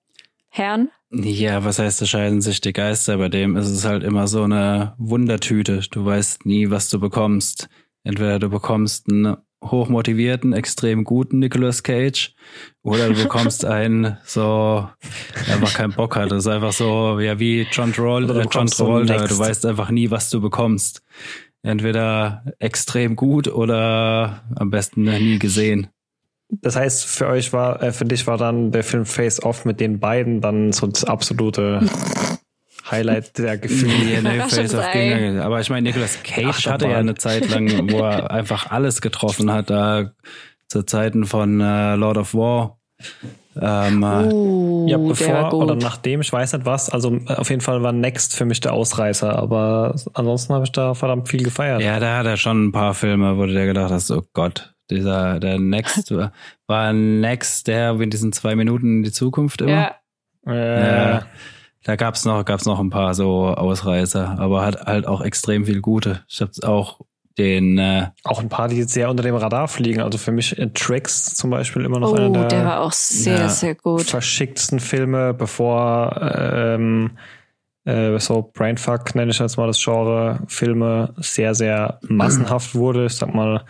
Herrn. Ja, was heißt, da scheiden sich die Geister? Bei dem ist es halt immer so eine Wundertüte. Du weißt nie, was du bekommst. Entweder du bekommst einen hochmotivierten, extrem guten Nicolas Cage oder du bekommst einen so einfach keinen Bock hat. Das ist einfach so, ja, wie John Travolta. Äh, John Travolta. Du weißt einfach nie, was du bekommst. Entweder extrem gut oder am besten nie gesehen. Das heißt, für euch war, äh, für dich war dann der Film Face Off mit den beiden dann so das absolute Highlight der Gefühle. Nee, Überraschung Face of sei. King. Aber ich meine, Nicolas Cage Achterbahn. hatte ja eine Zeit lang, wo er einfach alles getroffen hat, da zu Zeiten von äh, Lord of War. Ähm, äh, Uh, Ja, bevor oder nachdem, ich weiß nicht was. Also äh, auf jeden Fall war Next für mich der Ausreißer, aber ansonsten habe ich da verdammt viel gefeiert. ja, da hat er schon ein paar Filme, wo du dir gedacht hast, oh Gott, dieser, der Next, war- war Next der in diesen zwei Minuten in die Zukunft immer? ja, Äh, Ja. Da gab's noch, gab's noch ein paar so Ausreißer, aber hat halt auch extrem viel gute. Ich habe auch den, äh, Auch ein paar, die jetzt sehr unter dem Radar fliegen. Also für mich äh, Tricks zum Beispiel immer noch einer oh, der, der war auch sehr, Ja. sehr gut. verschicktsten Filme, bevor ähm, äh, so Brainfuck nenne ich jetzt mal das Genre Filme sehr, sehr massenhaft wurde. Ich sag mal,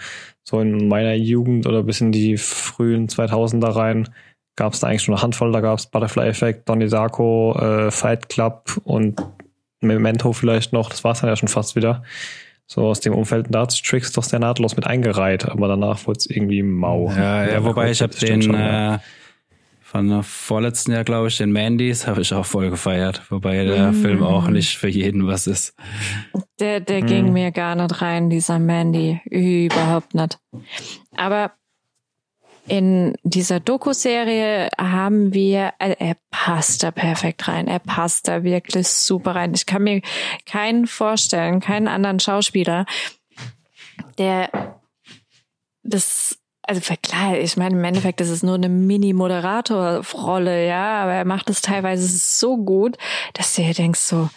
so in meiner Jugend oder bis in die frühen 2000er rein gab es da eigentlich nur eine Handvoll. Da gab es Butterfly Effect, Donnie Darko, äh, Fight Club und Memento vielleicht noch. Das war es dann ja schon fast wieder. So aus dem Umfeld, da hat sich Tricks doch sehr nahtlos mit eingereiht, aber danach wurde es irgendwie mau. Ja, ja, wobei ich habe den schon, ja. äh, von der vorletzten Jahr, glaube ich, den Mandys habe ich auch voll gefeiert, wobei der Mm. Film auch nicht für jeden was ist. Der, der Mhm. ging mir gar nicht rein, dieser Mandy. Überhaupt nicht. Aber in dieser Doku-Serie haben wir, also er passt da perfekt rein. Er passt da wirklich super rein. Ich kann mir keinen vorstellen, keinen anderen Schauspieler, der das, also klar, ich meine, im Endeffekt ist es nur eine Mini-Moderator-Rolle, ja, aber er macht es teilweise so gut, dass du dir denkst so,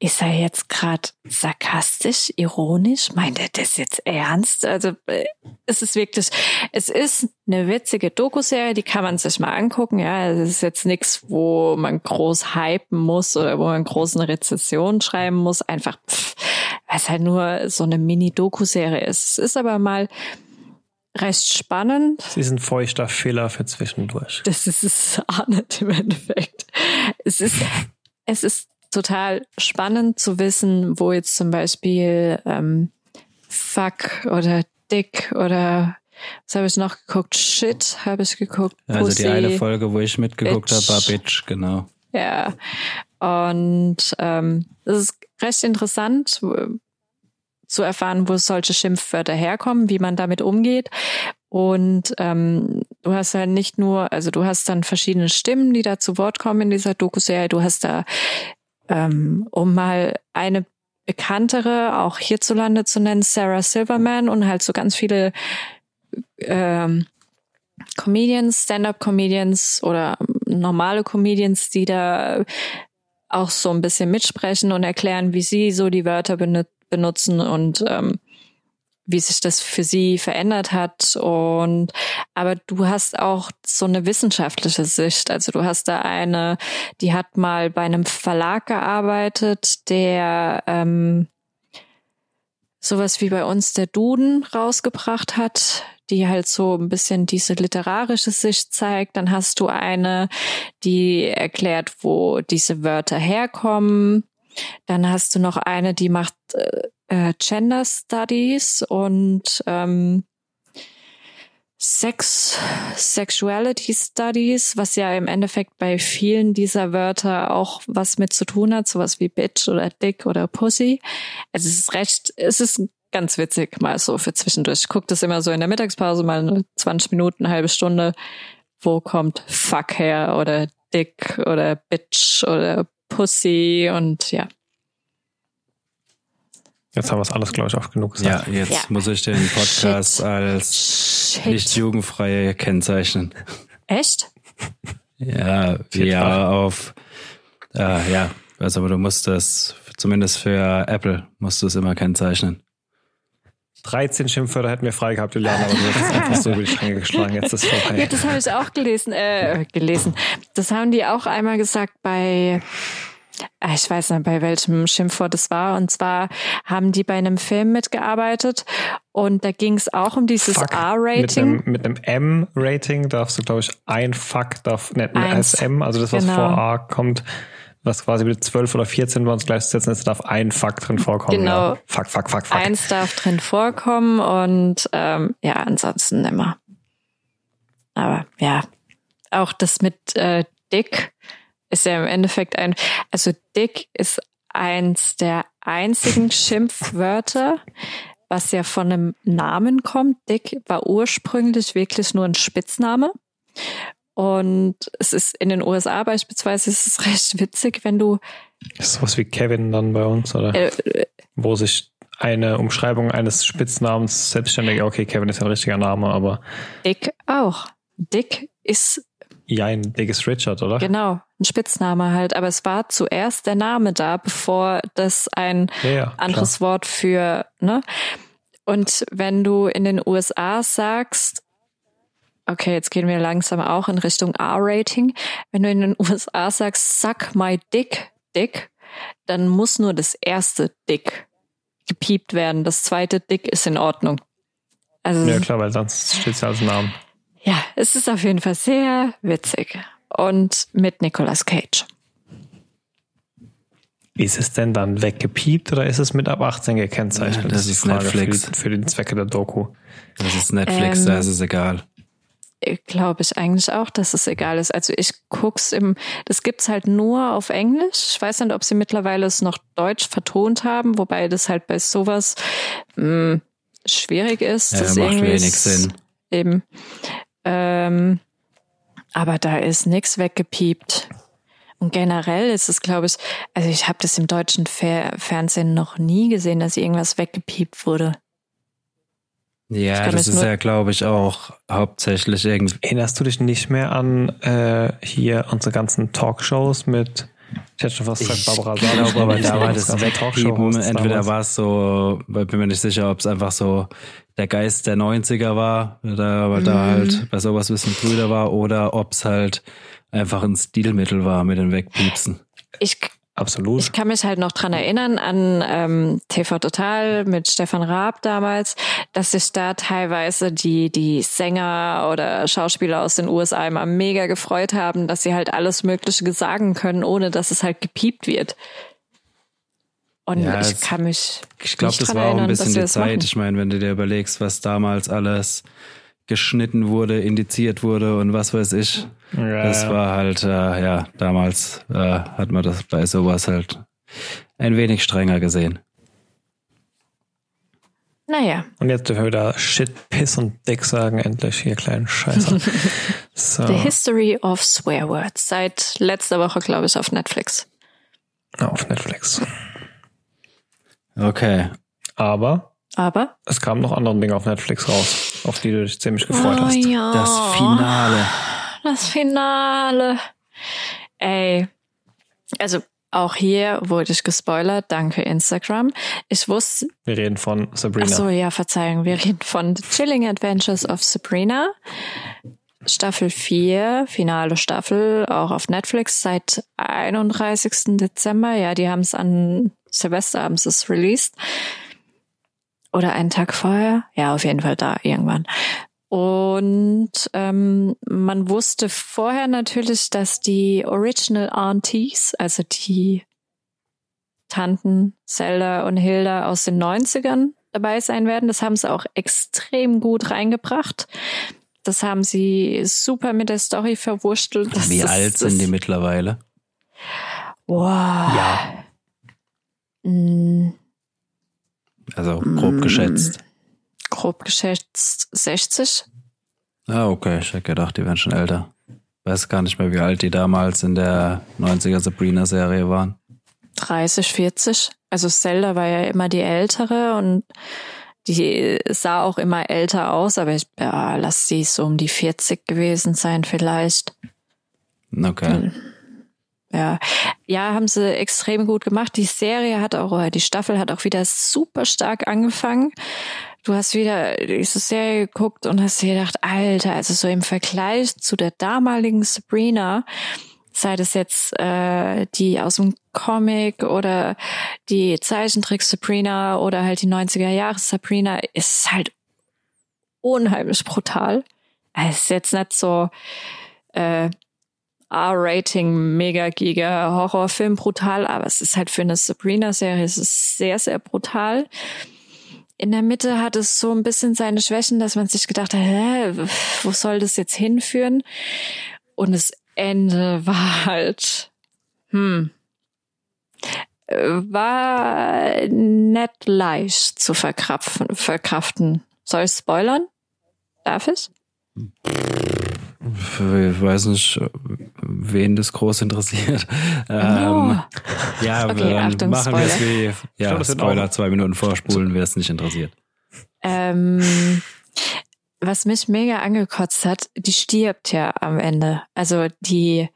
ist er jetzt gerade sarkastisch, ironisch? Meint er das jetzt ernst? Also äh, es ist wirklich, es ist eine witzige Dokuserie, die kann man sich mal angucken. Ja, es ist jetzt nichts, wo man groß hypen muss oder wo man groß eine Rezession schreiben muss. Einfach, pff, weil es halt nur so eine Mini-Dokuserie ist. Es ist aber mal recht spannend. Es ist ein feuchter Fehler für zwischendurch. Das ist es auch nicht im Endeffekt. Es ist, es ist total spannend zu wissen, wo jetzt zum Beispiel ähm, Fuck oder Dick oder was habe ich noch geguckt? Shit habe ich geguckt. Pussy, also die eine Folge, wo ich mitgeguckt habe, war Bitch, genau. Ja. Und ähm, es ist recht interessant zu erfahren, wo solche Schimpfwörter herkommen, wie man damit umgeht. Und ähm, du hast halt nicht nur, also du hast dann verschiedene Stimmen, die da zu Wort kommen in dieser Doku-Serie. Du hast da ähm, um mal eine bekanntere, auch hierzulande zu nennen, Sarah Silverman und halt so ganz viele ähm, Comedians, Stand-up-Comedians oder normale Comedians, die da auch so ein bisschen mitsprechen und erklären, wie sie so die Wörter benutzen und ähm, wie sich das für sie verändert hat. Und aber du hast auch so eine wissenschaftliche Sicht. Also du hast da eine, die hat mal bei einem Verlag gearbeitet, der ähm, sowas wie bei uns der Duden rausgebracht hat, die halt so ein bisschen diese literarische Sicht zeigt. Dann hast du eine, die erklärt, wo diese Wörter herkommen. Dann hast du noch eine, die macht äh, äh, Gender Studies und ähm, Sex, Sexuality Studies, was ja im Endeffekt bei vielen dieser Wörter auch was mit zu tun hat, sowas wie Bitch oder Dick oder Pussy. Also es ist recht, es ist ganz witzig mal so für zwischendurch. Ich gucke das immer so in der Mittagspause, mal 20 Minuten, eine halbe Stunde. Wo kommt Fuck her oder Dick oder Bitch oder Pussy und ja. Jetzt haben wir es alles, glaube ich, oft genug gesagt. Ja, jetzt ja. muss ich den Podcast Shit. als Shit. nicht jugendfrei kennzeichnen. Echt? Ja, ja, auf, äh, ja, also aber du musst das, zumindest für Apple, musst du es immer kennzeichnen. 13 Schimpfwörter hätten wir frei gehabt, Juliana, aber du hast einfach so über die Stränge geschlagen. Jetzt ist es vorbei. Ja, das habe ich auch gelesen, äh, gelesen. Das haben die auch einmal gesagt bei Ah, ich weiß nicht, bei welchem Schimpfwort es war. Und zwar haben die bei einem Film mitgearbeitet und da ging es auch um dieses R-Rating. Mit einem, M-Rating darfst du, glaube ich, ein Fuck darf, ne, als M, also das, was genau. vor A kommt, was quasi mit 12 oder 14 bei uns gleichzusetzen ist, darf ein Fuck drin vorkommen. Genau. Ja. Fuck, fuck, fuck, fuck. Eins darf drin vorkommen und ähm, ja, ansonsten immer. Aber ja, auch das mit äh, Dick ist ja im Endeffekt ein, also dick ist eins der einzigen Schimpfwörter, was ja von einem Namen kommt. Dick war ursprünglich wirklich nur ein Spitzname. Und es ist in den USA beispielsweise ist es recht witzig, wenn du. Ist sowas wie Kevin dann bei uns, oder? Äh, Wo sich eine Umschreibung eines Spitznamens selbstständig, okay, Kevin ist ein richtiger Name, aber. Dick auch. Dick ist ja, ein dickes Richard, oder? Genau, ein Spitzname halt. Aber es war zuerst der Name da, bevor das ein ja, ja, anderes klar. Wort für, ne? Und wenn du in den USA sagst, okay, jetzt gehen wir langsam auch in Richtung R-Rating. Wenn du in den USA sagst, suck my dick, dick, dann muss nur das erste dick gepiept werden. Das zweite dick ist in Ordnung. Also, ja, klar, weil sonst steht es ja als Namen. Ja, es ist auf jeden Fall sehr witzig. Und mit Nicolas Cage. Ist es denn dann weggepiept oder ist es mit ab 18 gekennzeichnet? Ja, das, das, ist Netflix. Für, für, den Zwecke der Doku. Das ist Netflix, ähm, da ist es egal. Glaube ich eigentlich auch, dass es egal ist. Also ich guck's im, das gibt's halt nur auf Englisch. Ich weiß nicht, ob sie mittlerweile es noch deutsch vertont haben, wobei das halt bei sowas mh, hm, schwierig ist. Ja, das macht wenig Sinn. Eben. Ähm, aber da ist nichts weggepiept. Und generell ist es, glaube ich, also ich habe das im deutschen Fer Fernsehen noch nie gesehen, dass irgendwas weggepiept wurde. Ja, das ist ja, glaube ich, auch hauptsächlich irgendwie. Erinnerst du dich nicht mehr an äh, hier unsere ganzen Talkshows mit ich hätte schon fast gesagt Barbara Ich glaube, aber da war das Wegpiepen. Entweder war es so, weil bin mir nicht sicher, ob es einfach so der Geist der 90er war, da, weil mhm. da halt bei sowas ein bisschen früher war, oder ob es halt einfach ein Stilmittel war mit den Wegpiepsen. Ich Absolut. Ich kann mich halt noch dran erinnern an ähm, TV Total mit Stefan Raab damals, dass sich da teilweise die, die Sänger oder Schauspieler aus den USA immer mega gefreut haben, dass sie halt alles Mögliche sagen können, ohne dass es halt gepiept wird. Und ja, ich kann mich. Ich glaube, das war auch ein bisschen die Zeit. Machen. Ich meine, wenn du dir überlegst, was damals alles geschnitten wurde, indiziert wurde und was weiß ich. Ja, das war halt, äh, ja, damals äh, hat man das bei sowas halt ein wenig strenger gesehen. Naja. Und jetzt dürfen wir wieder Shit, Piss und Dick sagen, endlich hier kleinen Scheiße. so. The History of Swear Words. Seit letzter Woche, glaube ich, auf Netflix. Auf Netflix. Okay. Aber aber? Es kamen noch andere Dinge auf Netflix raus, auf die du dich ziemlich gefreut oh, hast. Ja. Das Finale. Das Finale. Ey. Also auch hier wurde ich gespoilert, danke Instagram. Ich wusste. Wir reden von Sabrina. Ach so, ja, Verzeihung. Wir reden von The Chilling Adventures of Sabrina. Staffel 4, finale Staffel, auch auf Netflix seit 31. Dezember. Ja, die haben es an Silvesterabends ist released. Oder einen Tag vorher? Ja, auf jeden Fall da irgendwann. Und ähm, man wusste vorher natürlich, dass die Original Aunties, also die Tanten Zelda und Hilda aus den 90ern dabei sein werden. Das haben sie auch extrem gut reingebracht. Das haben sie super mit der Story verwurschtelt. Wie das, alt sind die mittlerweile? Wow. Ja. Mm, also grob mm, geschätzt. Grob geschätzt 60. Ah, okay. Ich hätte gedacht, die wären schon älter. Weiß gar nicht mehr, wie alt die damals in der 90er Sabrina-Serie waren. 30, 40. Also Zelda war ja immer die ältere und die sah auch immer älter aus, aber ich ja, lass sie so um die 40 gewesen sein vielleicht. Okay. Hm. Ja, ja, haben sie extrem gut gemacht. Die Serie hat auch, die Staffel hat auch wieder super stark angefangen. Du hast wieder diese Serie geguckt und hast dir gedacht, Alter, also so im Vergleich zu der damaligen Sabrina, sei das jetzt äh, die aus dem Comic oder die Zeichentrick Sabrina oder halt die 90er Jahre Sabrina, ist halt unheimlich brutal. Es ist jetzt nicht so äh, R-Rating, mega giga Horrorfilm brutal, aber es ist halt für eine Sabrina-Serie, es ist sehr, sehr brutal. In der Mitte hat es so ein bisschen seine Schwächen, dass man sich gedacht hat, hä, wo soll das jetzt hinführen? Und das Ende war halt, hm, war nicht leicht zu verkraften. verkraften. Soll ich spoilern? Darf ich? Ich weiß nicht, wen das groß interessiert. Oh. Ähm, ja, okay, wir Achtung, machen wir es wie ja, glaub, Spoiler, zwei Minuten vorspulen, wer es nicht interessiert. Ähm, was mich mega angekotzt hat, die stirbt ja am Ende. Also die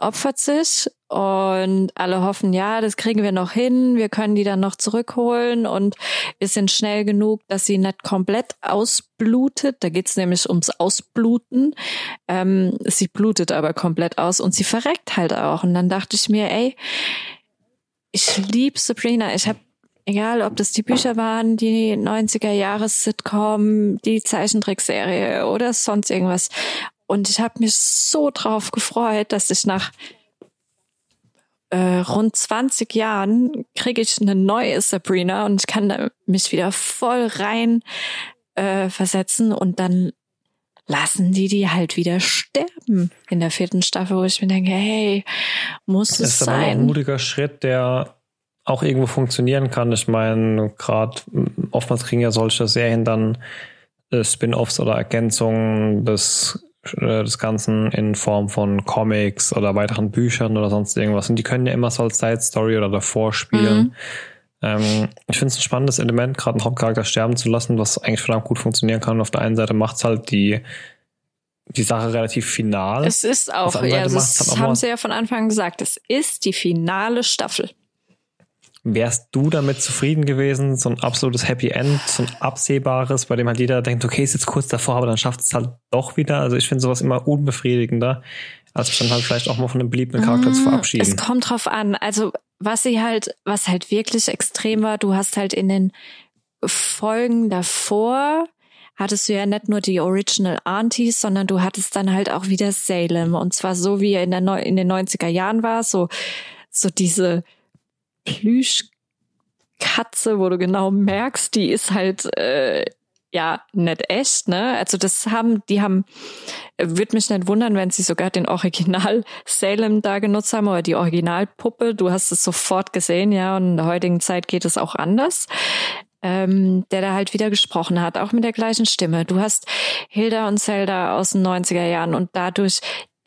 opfert sich und alle hoffen, ja, das kriegen wir noch hin, wir können die dann noch zurückholen und wir sind schnell genug, dass sie nicht komplett ausblutet. Da geht's nämlich ums Ausbluten. Ähm, sie blutet aber komplett aus und sie verreckt halt auch. Und dann dachte ich mir, ey, ich lieb Sabrina. Ich habe egal ob das die Bücher waren, die 90er Jahres Sitcom, die Zeichentrickserie oder sonst irgendwas. Und ich habe mich so drauf gefreut, dass ich nach äh, rund 20 Jahren kriege ich eine neue Sabrina und ich kann da mich wieder voll rein äh, versetzen und dann lassen die die halt wieder sterben in der vierten Staffel, wo ich mir denke, hey, muss es sein. Das ist ein mutiger Schritt, der auch irgendwo funktionieren kann. Ich meine, gerade oftmals kriegen ja solche Serien dann äh, Spin-offs oder Ergänzungen des, äh, des Ganzen in Form von Comics oder weiteren Büchern oder sonst irgendwas. Und die können ja immer so als Side Story oder davor spielen. Mhm. Ähm, ich finde es ein spannendes Element, gerade einen Hauptcharakter sterben zu lassen, was eigentlich verdammt gut funktionieren kann. auf der einen Seite macht es halt die die Sache relativ final. Es ist auch, ja, das halt haben sie ja von Anfang an gesagt, es ist die finale Staffel. Wärst du damit zufrieden gewesen? So ein absolutes Happy End, so ein absehbares, bei dem halt jeder denkt, okay, ist jetzt kurz davor, aber dann schafft es halt doch wieder. Also ich finde sowas immer unbefriedigender, als dann halt vielleicht auch mal von einem beliebten Charakter mmh, zu verabschieden. Es kommt drauf an. Also was sie halt, was halt wirklich extrem war, du hast halt in den Folgen davor hattest du ja nicht nur die Original Aunties, sondern du hattest dann halt auch wieder Salem. Und zwar so, wie er in, der Neu in den 90er Jahren war, so, so diese Plüschkatze, wo du genau merkst, die ist halt äh, ja nicht echt, ne? Also das haben, die haben, würde mich nicht wundern, wenn sie sogar den Original Salem da genutzt haben oder die Originalpuppe. Du hast es sofort gesehen, ja, und in der heutigen Zeit geht es auch anders. Ähm, der da halt wieder gesprochen hat, auch mit der gleichen Stimme. Du hast Hilda und Zelda aus den 90er Jahren und dadurch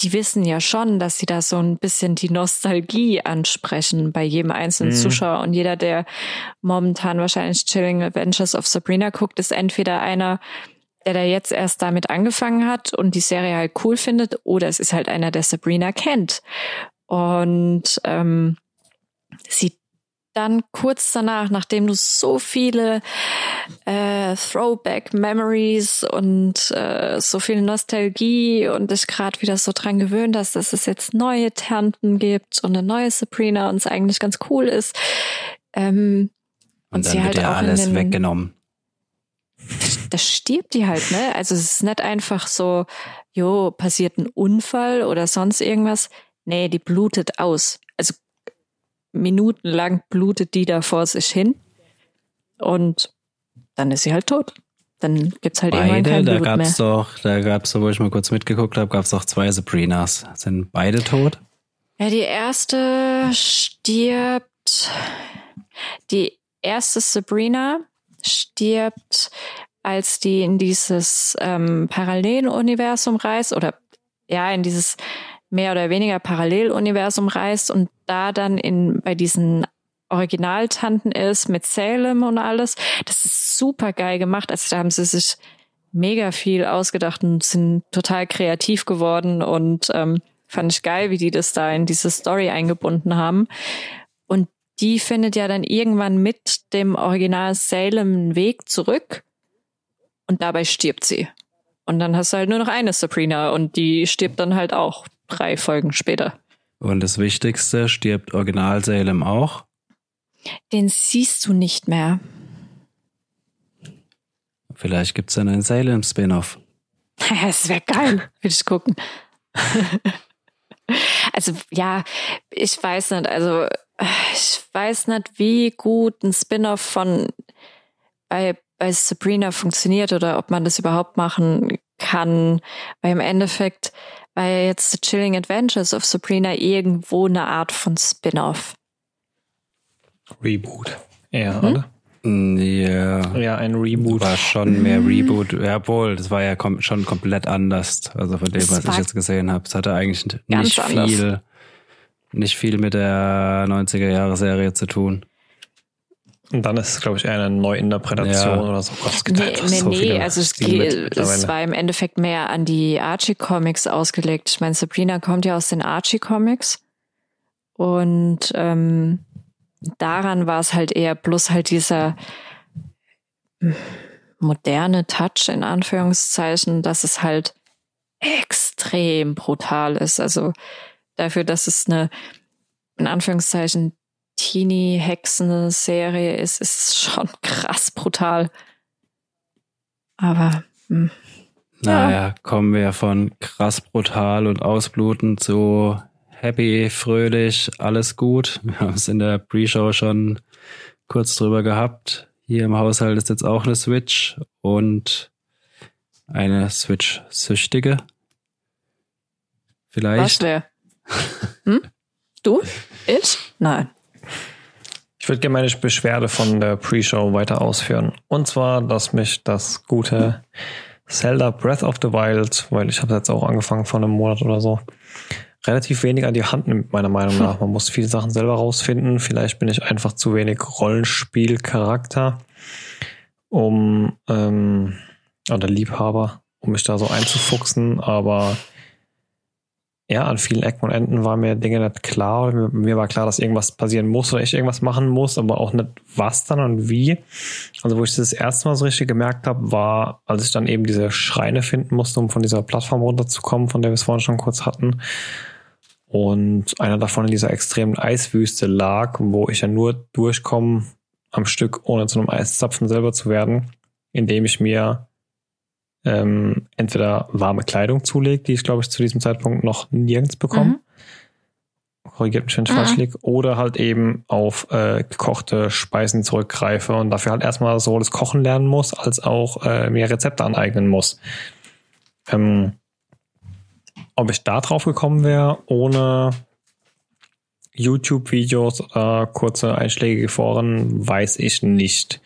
die wissen ja schon, dass sie da so ein bisschen die Nostalgie ansprechen bei jedem einzelnen mhm. Zuschauer. Und jeder, der momentan wahrscheinlich Chilling Adventures of Sabrina guckt, ist entweder einer, der da jetzt erst damit angefangen hat und die Serie halt cool findet, oder es ist halt einer, der Sabrina kennt. Und ähm, sie dann kurz danach, nachdem du so viele äh, Throwback-Memories und äh, so viel Nostalgie und dich gerade wieder so dran gewöhnt hast, dass es jetzt neue Tanten gibt und eine neue Sabrina und es eigentlich ganz cool ist. Ähm, und, und dann sie wird halt ja alles den, weggenommen. Das stirbt die halt, ne? Also es ist nicht einfach so, jo, passiert ein Unfall oder sonst irgendwas. Nee, die blutet aus. Minutenlang blutet die da vor sich hin und dann ist sie halt tot. Dann gibt's halt beide, irgendwann kein da Blut gab's mehr. doch, da gab's so, wo ich mal kurz mitgeguckt habe, gab's doch zwei Sabrinas. Sind beide tot? Ja, die erste stirbt. Die erste Sabrina stirbt, als die in dieses ähm, Paralleluniversum reist oder ja, in dieses mehr oder weniger Paralleluniversum reist und da dann in bei diesen Originaltanten ist mit Salem und alles. Das ist super geil gemacht. Also da haben sie sich mega viel ausgedacht und sind total kreativ geworden und ähm, fand ich geil, wie die das da in diese Story eingebunden haben. Und die findet ja dann irgendwann mit dem Original Salem einen Weg zurück und dabei stirbt sie. Und dann hast du halt nur noch eine Sabrina und die stirbt dann halt auch drei Folgen später. Und das Wichtigste, stirbt Original Salem auch? Den siehst du nicht mehr. Vielleicht gibt es dann einen Salem-Spin-Off. das wäre geil. Würde ich gucken. also, ja, ich weiß nicht. Also, ich weiß nicht, wie gut ein Spin-Off von bei, bei Sabrina funktioniert oder ob man das überhaupt machen kann. Weil im Endeffekt war ja jetzt The Chilling Adventures of Sabrina irgendwo eine Art von Spin-off. Reboot. Ja, hm? oder? Ja. Ja, ein Reboot. War schon mehr. Reboot. Ja, wohl, das war ja kom schon komplett anders. Also von dem, das was ich jetzt gesehen habe. Es hatte eigentlich nicht viel, nicht viel mit der 90er Jahre Serie zu tun. Und dann ist es, glaube ich, eher eine Neuinterpretation ja. oder so. Gott, es nee, nee, so nee, also es, geht, es war im Endeffekt mehr an die Archie-Comics ausgelegt. Ich meine, Sabrina kommt ja aus den Archie-Comics. Und ähm, daran war es halt eher bloß halt dieser moderne Touch in Anführungszeichen, dass es halt extrem brutal ist. Also dafür, dass es eine in Anführungszeichen Teenie-Hexen-Serie ist, ist schon krass brutal. Aber hm. naja, ja. kommen wir von krass brutal und ausbluten zu happy, fröhlich, alles gut. Wir haben es in der Pre-Show schon kurz drüber gehabt. Hier im Haushalt ist jetzt auch eine Switch und eine Switch-Süchtige. Vielleicht. Was wer? Hm? Du? Ich? Nein. Ich würde gerne meine Beschwerde von der Pre-Show weiter ausführen. Und zwar, dass mich das gute Zelda Breath of the Wild, weil ich habe jetzt auch angefangen vor einem Monat oder so, relativ wenig an die Hand nimmt, meiner Meinung nach. Man muss viele Sachen selber rausfinden. Vielleicht bin ich einfach zu wenig Rollenspielcharakter, um ähm, oder Liebhaber, um mich da so einzufuchsen, aber ja, an vielen Ecken und Enden war mir Dinge nicht klar. Mir, mir, war klar, dass irgendwas passieren muss oder ich irgendwas machen muss, aber auch nicht was dann und wie. Also wo ich das erste Mal so richtig gemerkt habe, war, als ich dann eben diese Schreine finden musste, um von dieser Plattform runterzukommen, von der wir es vorhin schon kurz hatten. Und einer davon in dieser extremen Eiswüste lag, wo ich ja nur durchkomme am Stück, ohne zu einem Eiszapfen selber zu werden, indem ich mir ähm, entweder warme Kleidung zulegt, die ich glaube ich zu diesem Zeitpunkt noch nirgends bekomme. Mhm. Korrigiert mich, wenn ich mhm. falsch liege. Oder halt eben auf äh, gekochte Speisen zurückgreife und dafür halt erstmal sowohl das Kochen lernen muss, als auch äh, mir Rezepte aneignen muss. Ähm, ob ich da drauf gekommen wäre, ohne YouTube-Videos oder kurze einschlägige Foren, weiß ich nicht.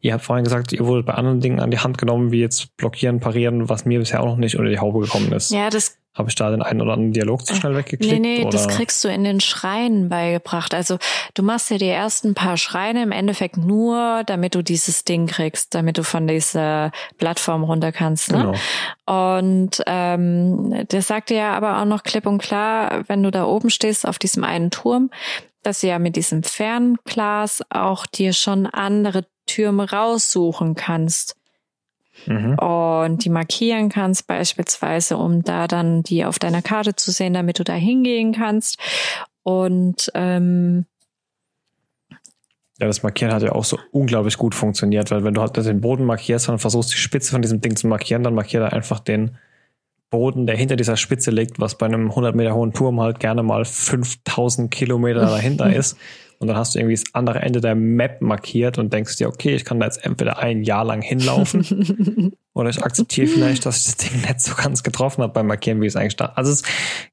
Ihr habt vorhin gesagt, ihr wurdet bei anderen Dingen an die Hand genommen, wie jetzt blockieren, parieren, was mir bisher auch noch nicht unter die Haube gekommen ist. Ja, das habe ich da den einen oder anderen Dialog zu schnell weggeklickt? Nee, nee, oder? das kriegst du in den Schreinen beigebracht. Also du machst dir die ersten paar Schreine im Endeffekt nur, damit du dieses Ding kriegst, damit du von dieser Plattform runter kannst. Ne? Genau. Und ähm, das sagt dir ja aber auch noch klipp und klar, wenn du da oben stehst auf diesem einen Turm, dass du ja mit diesem Fernglas auch dir schon andere Türme raussuchen kannst mhm. und die markieren kannst beispielsweise, um da dann die auf deiner Karte zu sehen, damit du da hingehen kannst. Und ähm, ja, das Markieren hat ja auch so unglaublich gut funktioniert, weil wenn du halt den Boden markierst und versuchst, die Spitze von diesem Ding zu markieren, dann markiert er einfach den Boden, der hinter dieser Spitze liegt, was bei einem 100 Meter hohen Turm halt gerne mal 5000 Kilometer dahinter ist. Und dann hast du irgendwie das andere Ende der Map markiert und denkst dir, okay, ich kann da jetzt entweder ein Jahr lang hinlaufen oder ich akzeptiere vielleicht, dass ich das Ding nicht so ganz getroffen habe beim Markieren, wie es eigentlich stand. Also es,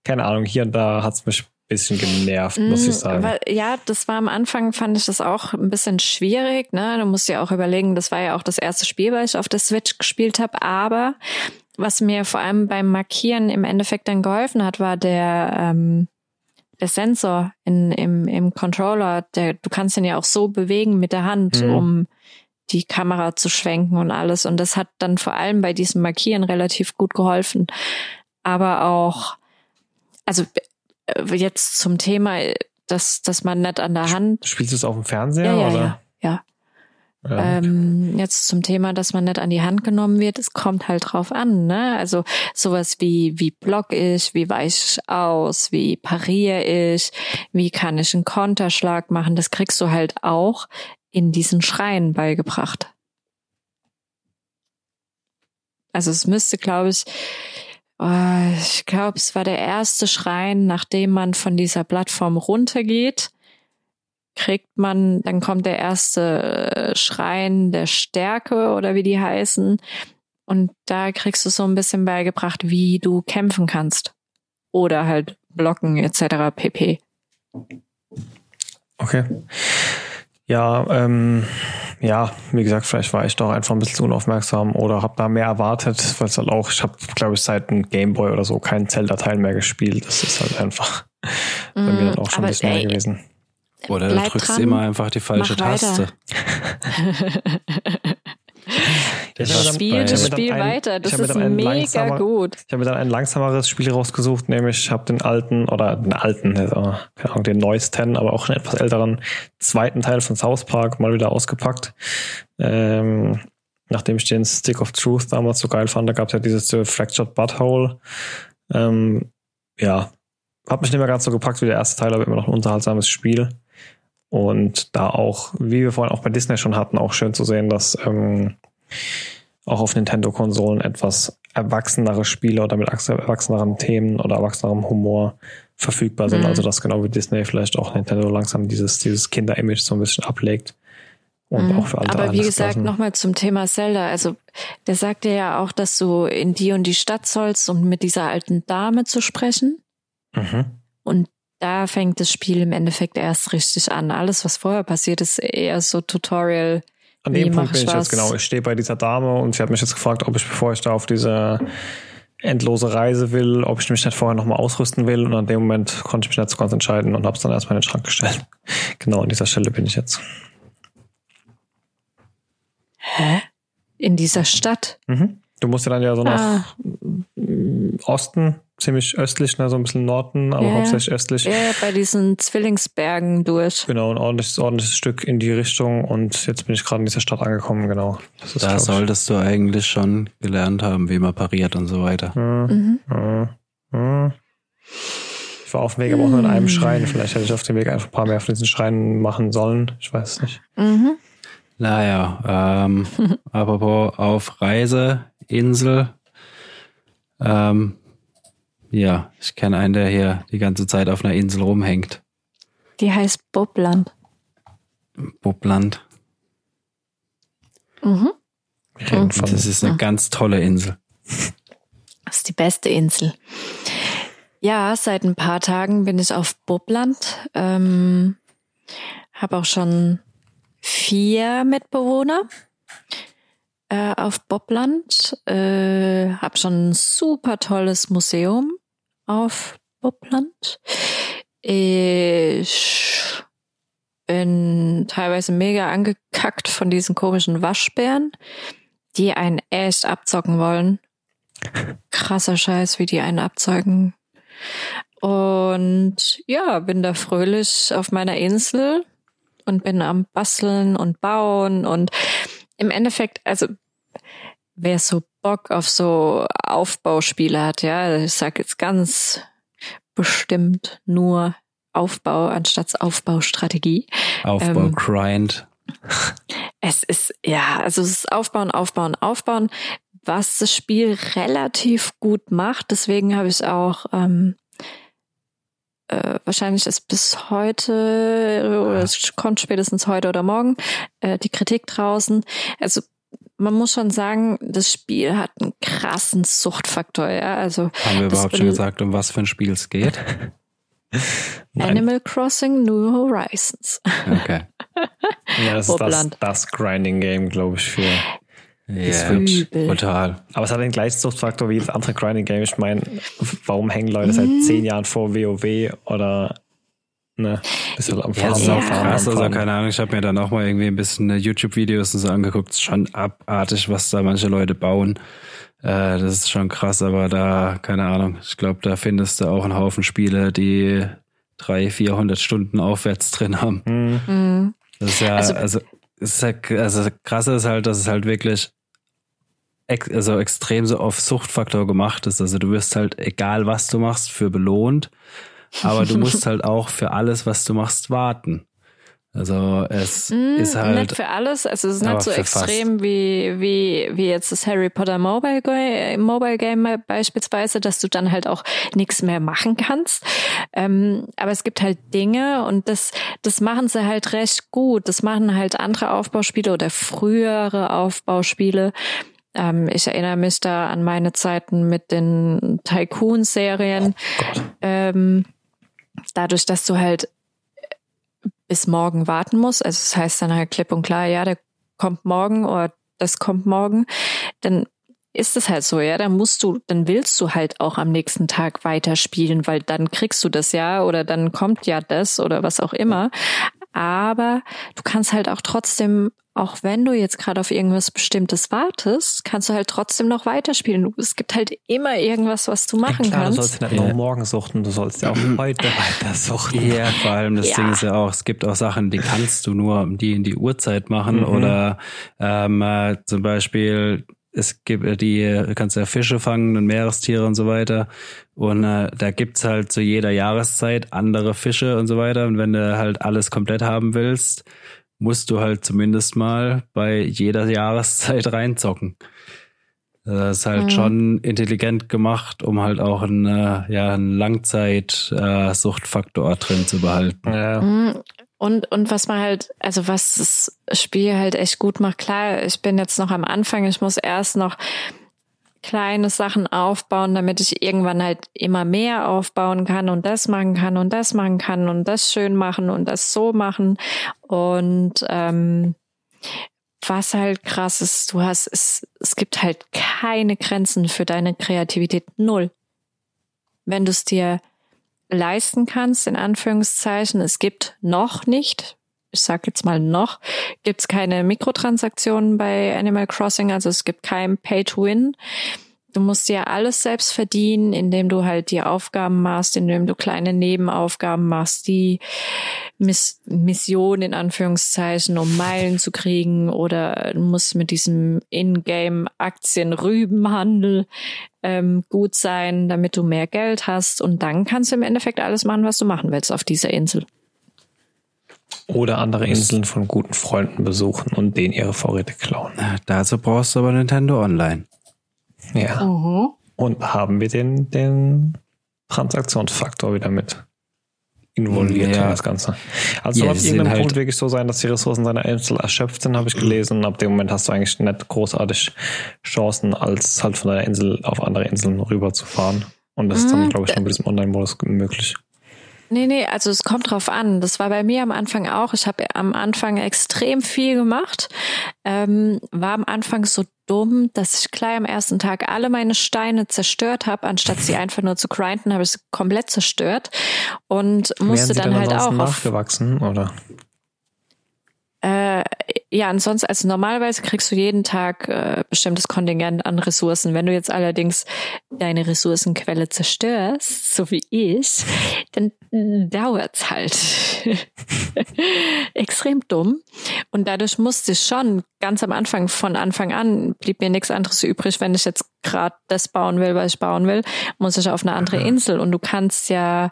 keine Ahnung, hier und da hat es mich ein bisschen genervt, muss ich mm, sagen. Weil, ja, das war am Anfang, fand ich das auch ein bisschen schwierig. Ne? Du musst ja auch überlegen, das war ja auch das erste Spiel, weil ich auf der Switch gespielt habe. Aber was mir vor allem beim Markieren im Endeffekt dann geholfen hat, war der ähm, der Sensor in, im, im Controller, der, du kannst ihn ja auch so bewegen mit der Hand, mhm. um die Kamera zu schwenken und alles. Und das hat dann vor allem bei diesem Markieren relativ gut geholfen. Aber auch, also äh, jetzt zum Thema, dass, dass man nicht an der Hand. Spielst du es auf dem Fernseher? Ja, ja, oder? ja. ja. Ähm, jetzt zum Thema, dass man nicht an die Hand genommen wird, es kommt halt drauf an, ne? Also sowas wie, wie block ich, wie weich ich aus, wie pariere ich, wie kann ich einen Konterschlag machen, das kriegst du halt auch in diesen Schreien beigebracht. Also es müsste, glaube ich, oh, ich glaube, es war der erste Schrein, nachdem man von dieser Plattform runtergeht kriegt man, dann kommt der erste äh, Schrein der Stärke oder wie die heißen. Und da kriegst du so ein bisschen beigebracht, wie du kämpfen kannst. Oder halt blocken etc. pp. Okay. Ja, ähm, ja, wie gesagt, vielleicht war ich doch einfach ein bisschen zu unaufmerksam oder habe da mehr erwartet, weil es halt auch, ich habe, glaube ich, seit einem Gameboy oder so keinen Zelda-Teil mehr gespielt. Das ist halt einfach bei mm, mir dann auch schon ein bisschen ey, mehr gewesen. Oder du drückst dran, immer einfach die falsche Taste. Das Spiel, das Spiel weiter. Das ist mega gut. Ich habe mir dann ein langsameres Spiel rausgesucht, nämlich ich habe den alten oder den alten, also, keine Ahnung, den neuesten, aber auch einen etwas älteren zweiten Teil von South Park mal wieder ausgepackt. Ähm, nachdem ich den Stick of Truth damals so geil fand, da gab es ja dieses Fractured Butthole. Ähm, ja, hat mich nicht mehr ganz so gepackt wie der erste Teil, aber immer noch ein unterhaltsames Spiel. Und da auch, wie wir vorhin auch bei Disney schon hatten, auch schön zu sehen, dass ähm, auch auf Nintendo-Konsolen etwas erwachsenere Spiele oder mit erwachseneren Themen oder erwachsenerem Humor verfügbar sind. Mhm. Also dass genau wie Disney vielleicht auch Nintendo langsam dieses, dieses Kinder-Image so ein bisschen ablegt. Und mhm. auch für andere Aber wie gesagt, nochmal zum Thema Zelda. Also der sagte ja auch, dass du in die und die Stadt sollst, um mit dieser alten Dame zu sprechen. Mhm. Und da fängt das Spiel im Endeffekt erst richtig an. Alles, was vorher passiert, ist eher so Tutorial. An dem Punkt bin ich was? jetzt genau. Ich stehe bei dieser Dame und sie hat mich jetzt gefragt, ob ich, bevor ich da auf diese endlose Reise will, ob ich mich nicht vorher nochmal ausrüsten will. Und an dem Moment konnte ich mich nicht so ganz entscheiden und habe es dann erstmal in den Schrank gestellt. Genau an dieser Stelle bin ich jetzt. In dieser Stadt. Mhm. Du musst ja dann ja so nach Ah, Osten, ziemlich östlich, ne, so ein bisschen Norden, aber Ja, hauptsächlich östlich. ja, bei diesen Zwillingsbergen durch. Genau, ein ordentliches, ordentliches Stück in die Richtung und jetzt bin ich gerade in dieser Stadt angekommen, genau. Das ist, Da ich, solltest du eigentlich schon gelernt haben, wie man pariert und so weiter. Mhm. Mhm. Mhm. Ich war auf dem Weg, aber auch nur in einem Schrein. Vielleicht hätte ich auf dem Weg einfach ein paar mehr von diesen Schreinen machen sollen. Ich weiß es nicht. Mhm. Naja, ähm, apropos auf Reise, Insel. Ähm, ja, ich kenne einen, der hier die ganze Zeit auf einer Insel rumhängt. Die heißt Bobland. Bobland. Mhm. Von, Das ist eine ganz tolle Insel. Das ist die beste Insel. Ja, seit ein paar Tagen bin ich auf Bobland. Ähm, habe auch schon vier Mitbewohner äh, auf Bobland. Äh, habe schon ein super tolles Museum auf Bobland. Ich bin teilweise mega angekackt von diesen komischen Waschbären, die einen echt abzocken wollen krasser Scheiß, wie die einen abzeugen. Und ja, bin da fröhlich auf meiner Insel und bin am Basteln und Bauen und im Endeffekt, also wer so Bock auf so Aufbauspiele hat, ja, ich sag jetzt ganz bestimmt nur Aufbau anstatt Aufbaustrategie. Aufbau, Ähm, Grind. Es ist, ja, also es ist Aufbauen, Aufbauen, Aufbauen, was das Spiel relativ gut macht. Deswegen habe ich auch ähm, äh, wahrscheinlich ist bis heute oder es kommt spätestens heute oder morgen äh, die Kritik draußen. Also man muss schon sagen, das Spiel hat einen krassen Suchtfaktor, ja. Also Haben wir überhaupt schon gesagt, um was für ein Spiel es geht? Animal Crossing New Horizons. Okay. ja, das ist das, das Grinding-Game, glaube ich, für. Ja, Switch. total. Aber es hat den gleichen Suchtfaktor wie das andere Grinding-Game. Ich meine, warum hängen Leute seit Mhm. zehn Jahren vor WoW oder ne, du am Fahren, das ist Ja. krass. Also, keine Ahnung, ich habe mir dann auch mal irgendwie ein bisschen äh, YouTube-Videos und so angeguckt. Es ist schon abartig, was da manche Leute bauen. Äh, das ist schon krass, aber da, keine Ahnung, ich glaube, da findest du auch einen Haufen Spiele, die 300, 400 Stunden aufwärts drin haben. Hm. Mhm. Das ist ja, Also- also, es ist ja, also das krasse ist halt, dass es halt wirklich ex, also extrem so auf Suchtfaktor gemacht ist. Also du wirst halt, egal was du machst, für belohnt, aber du musst halt auch für alles, was du machst, warten. Also es Mm, ist halt, Nicht für alles, also es ist nicht so extrem wie, wie, wie jetzt das Harry Potter Mobile, Ga- Mobile Game beispielsweise, dass du dann halt auch nichts mehr machen kannst. Ähm, aber es gibt halt Dinge und das, das machen sie halt recht gut. Das machen halt andere Aufbauspiele oder frühere Aufbauspiele. Ähm, ich erinnere mich da an meine Zeiten mit den Tycoon-Serien. ähm, dadurch, dass du halt bis morgen warten musst, also das heißt dann halt klipp und klar, ja, der kommt morgen oder das kommt morgen, dann ist es halt so, ja, dann musst du, dann willst du halt auch am nächsten Tag weiterspielen, weil dann kriegst du das ja oder dann kommt ja das oder was auch immer. Aber du kannst halt auch trotzdem, auch wenn du jetzt gerade auf irgendwas Bestimmtes wartest, kannst du halt trotzdem noch weiterspielen. Du- Es gibt halt immer irgendwas, was du machen ja, klar, kannst. Du sollst ja nicht nur morgen suchten, du sollst ja auch heute weiter suchten. ja, vor allem das Ja. Ding ist ja auch, es gibt auch Sachen, die kannst du nur um die in die Uhrzeit machen Mhm. oder ähm, äh, zum Beispiel es gibt äh, die, du kannst ja Fische fangen und Meerestiere und so weiter. Und äh, da gibt's halt zu jeder Jahreszeit andere Fische und so weiter. Und wenn du halt alles komplett haben willst, musst du halt zumindest mal bei jeder Jahreszeit reinzocken. Das ist halt Mhm. schon intelligent gemacht, um halt auch einen, äh, ja, einen Langzeit-Suchtfaktor drin zu behalten. Ja. Mhm. Und, und was man halt, also was das Spiel halt echt gut macht, klar, ich bin jetzt noch am Anfang, ich muss erst noch kleine Sachen aufbauen, damit ich irgendwann halt immer mehr aufbauen kann und das machen kann und das machen kann und das schön machen und das so machen. Und ähm, was halt krass ist, du hast, es, es gibt halt keine Grenzen für deine Kreativität. Null. Wenn du es dir leisten kannst, in Anführungszeichen, es gibt noch nicht, ich sag jetzt mal noch, gibt es keine Mikrotransaktionen bei Animal Crossing, also es gibt kein Pay-to-Win. Du musst dir alles selbst verdienen, indem du halt die Aufgaben machst, indem du kleine Nebenaufgaben machst, die Miss Mission in Anführungszeichen, um Meilen zu kriegen oder musst mit diesem Ingame Aktien-Rübenhandel ähm, gut sein, damit du mehr Geld hast und dann kannst du im Endeffekt alles machen, was du machen willst auf dieser Insel. Oder andere Inseln von guten Freunden besuchen und denen ihre Vorräte klauen. Dazu brauchst du aber Nintendo Online. Ja. Mhm. Und haben wir den, den Transaktionsfaktor wieder mit involviert ja. in das Ganze. Also ja, ab irgendeinem halt Punkt wirklich so sein, dass die Ressourcen seiner Insel erschöpft sind, habe ich gelesen. Und ab dem Moment hast du eigentlich nicht großartig Chancen, als halt von deiner Insel auf andere Inseln rüber zu fahren. Und das ist dann, mhm. glaube ich, schon mit diesem Online-Modus möglich. Nee, nee, also es kommt drauf an. Das war bei mir am Anfang auch. Ich habe am Anfang extrem viel gemacht. Ähm, war am Anfang so dumm, dass ich gleich am ersten Tag alle meine Steine zerstört habe, anstatt sie einfach nur zu grinden, habe ich sie komplett zerstört und musste dann, dann halt auch nachgewachsen oder äh, ja, ansonsten, also normalerweise kriegst du jeden Tag äh, bestimmtes Kontingent an Ressourcen. Wenn du jetzt allerdings deine Ressourcenquelle zerstörst, so wie ich, dann dauert's halt. Extrem dumm. Und dadurch musste ich schon ganz am Anfang, von Anfang an, blieb mir nichts anderes übrig, wenn ich jetzt gerade das bauen will, was ich bauen will, muss ich auf eine andere Insel. Und du kannst ja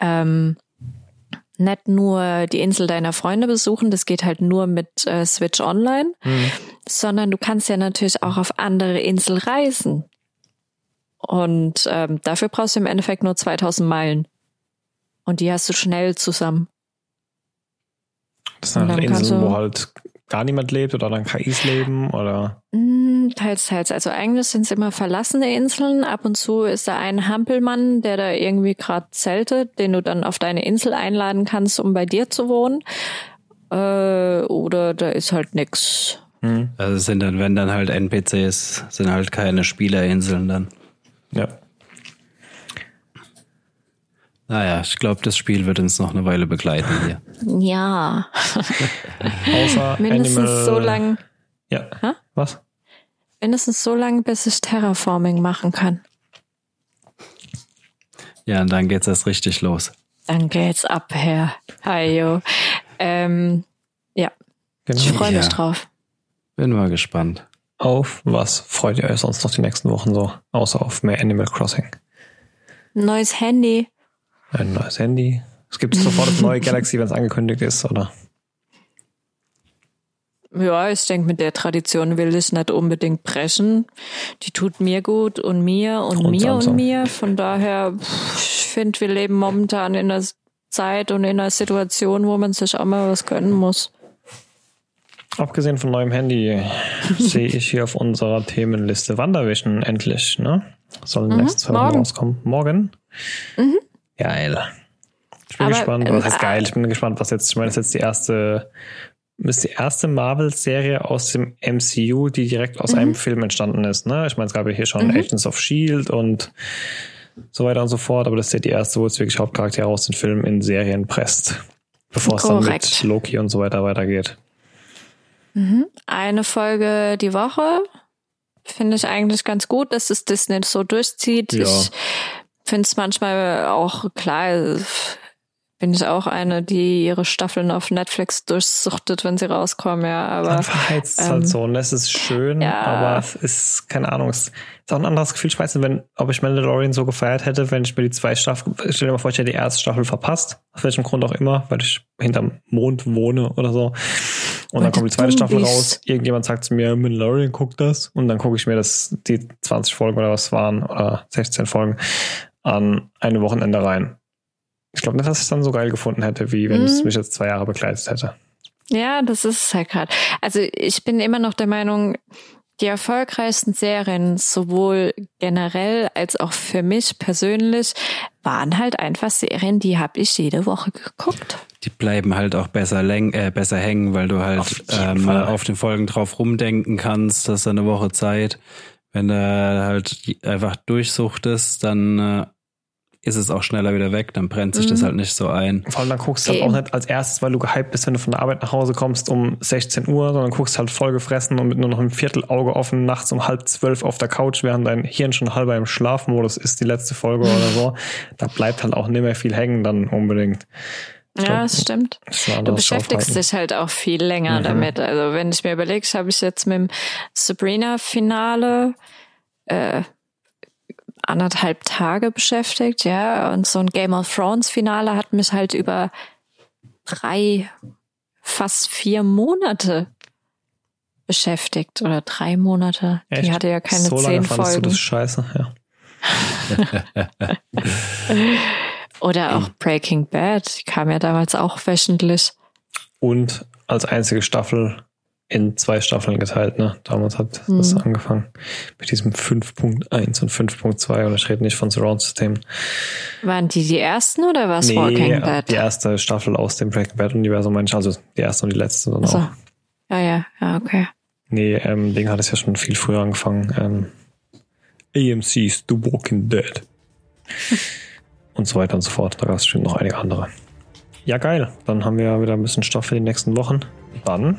ähm, nicht nur die Insel deiner Freunde besuchen, das geht halt nur mit äh, Switch Online, mhm. sondern du kannst ja natürlich auch auf andere Insel reisen. Und ähm, dafür brauchst du im Endeffekt nur 2000 Meilen. Und die hast du schnell zusammen. Das sind halt Inseln, wo halt gar niemand lebt oder dann KIs leben oder? Mm, teils, teils. Also eigentlich sind es immer verlassene Inseln. Ab und zu ist da ein Hampelmann, der da irgendwie gerade zeltet, den du dann auf deine Insel einladen kannst, um bei dir zu wohnen. Äh, oder da ist halt nix. Hm. Also sind dann, wenn dann halt NPCs, sind halt keine Spielerinseln dann. Ja. Naja, ich glaube, das Spiel wird uns noch eine Weile begleiten hier. Ja. Außer Mindestens Animal... so lang. Ja. Ha? Was? Mindestens so lange, bis ich Terraforming machen kann. Ja, und dann geht's erst richtig los. Dann geht's ab, Herr. Hajo. Ähm, ja. Genau. Ich freue mich ja. drauf. Bin mal gespannt. Auf was freut ihr euch sonst noch die nächsten Wochen so? Außer auf mehr Animal Crossing. Neues Handy. Ein neues Handy. Es gibt sofort das neue Galaxy, wenn es angekündigt ist, oder? Ja, ich denke, mit der Tradition will ich nicht unbedingt brechen. Die tut mir gut und mir und, und mir Samsung. und mir. Von daher, ich finde, wir leben momentan in einer Zeit und in einer Situation, wo man sich auch mal was gönnen muss. Abgesehen von neuem Handy sehe ich hier auf unserer Themenliste Wandervision endlich, ne? Sollen mhm, nächste zwei Wochen rauskommen. Morgen? Mhm. Geil. Ich bin Aber, gespannt, was heißt geil? Ich bin gespannt, was jetzt, ich meine, das ist jetzt die erste, ist die erste Marvel-Serie aus dem MCU, die direkt aus mhm. einem Film entstanden ist, ne? Ich meine, es gab ja hier schon mhm. Agents of Shield und so weiter und so fort, aber das ist ja die erste, wo es wirklich Hauptcharaktere aus den Filmen in Serien presst, bevor Korrekt. es dann mit Loki und so weiter weitergeht. Mhm. Eine Folge die Woche finde ich eigentlich ganz gut, dass es Disney so durchzieht. Ja. Ich finde es manchmal auch klar, bin ich auch eine, die ihre Staffeln auf Netflix durchsuchtet, wenn sie rauskommen, ja. Aber verheizt halt ähm, halt so und das ist schön, ja. aber es ist keine Ahnung, es ist auch ein anderes Gefühl. Ich weiß nicht, wenn, ob ich Mandalorian so gefeiert hätte, wenn ich mir die zwei Staffeln, stell dir mal vor, ich hätte die erste Staffel verpasst, aus welchem Grund auch immer, weil ich hinterm Mond wohne oder so. Und dann kommt die zweite Staffel raus. Irgendjemand sagt zu mir, Mandalorian guckt das. Und dann gucke ich mir das, die 20 Folgen oder was waren, oder 16 Folgen an eine Wochenende rein. Ich glaube nicht, dass ich es dann so geil gefunden hätte, wie wenn mhm. es mich jetzt zwei Jahre begleitet hätte. Ja, das ist es halt gerade. Also ich bin immer noch der Meinung, die erfolgreichsten Serien, sowohl generell als auch für mich persönlich, waren halt einfach Serien, die habe ich jede Woche geguckt. Die bleiben halt auch besser, läng äh, besser hängen, weil du halt auf, ähm, auf den Folgen drauf rumdenken kannst. Das ist eine Woche Zeit. Wenn du halt einfach durchsuchtest, dann äh, ist es auch schneller wieder weg, dann brennt sich mhm. das halt nicht so ein. Vor allem dann guckst du halt auch nicht als erstes, weil du gehypt bist, wenn du von der Arbeit nach Hause kommst um 16 Uhr, sondern guckst halt voll gefressen und mit nur noch einem Viertelauge offen nachts um halb zwölf auf der Couch, während dein Hirn schon halber im Schlafmodus ist, die letzte Folge oder so. Da bleibt halt auch nicht mehr viel hängen dann unbedingt. Ja, das stimmt. Du beschäftigst dich halt auch viel länger mhm. damit. Also wenn ich mir überlege, habe ich jetzt mit dem Sabrina-Finale äh, anderthalb Tage beschäftigt, ja. Und so ein Game of Thrones Finale hat mich halt über drei, fast vier Monate beschäftigt oder drei Monate. Echt? Die hatte ja keine so zehn Folgen. Du das scheiße, ja. oder auch Breaking Bad, die kam ja damals auch wöchentlich. Und als einzige Staffel in zwei Staffeln geteilt, ne? Damals hat mhm. das angefangen. Mit diesem 5.1 und 5.2 und ich rede nicht von Surround-System. Waren die die ersten oder was nee, Walking Dead? die erste Staffel aus dem Breaking Bad-Universum, meine ich. Also die erste und die letzte dann so. auch. Ja, ja, ja, okay. Nee, ähm, Ding hat es ja schon viel früher angefangen. Ähm, AMC's The Walking Dead. und so weiter und so fort. Da gab es bestimmt noch einige andere. Ja, geil. Dann haben wir wieder ein bisschen Stoff für die nächsten Wochen. Dann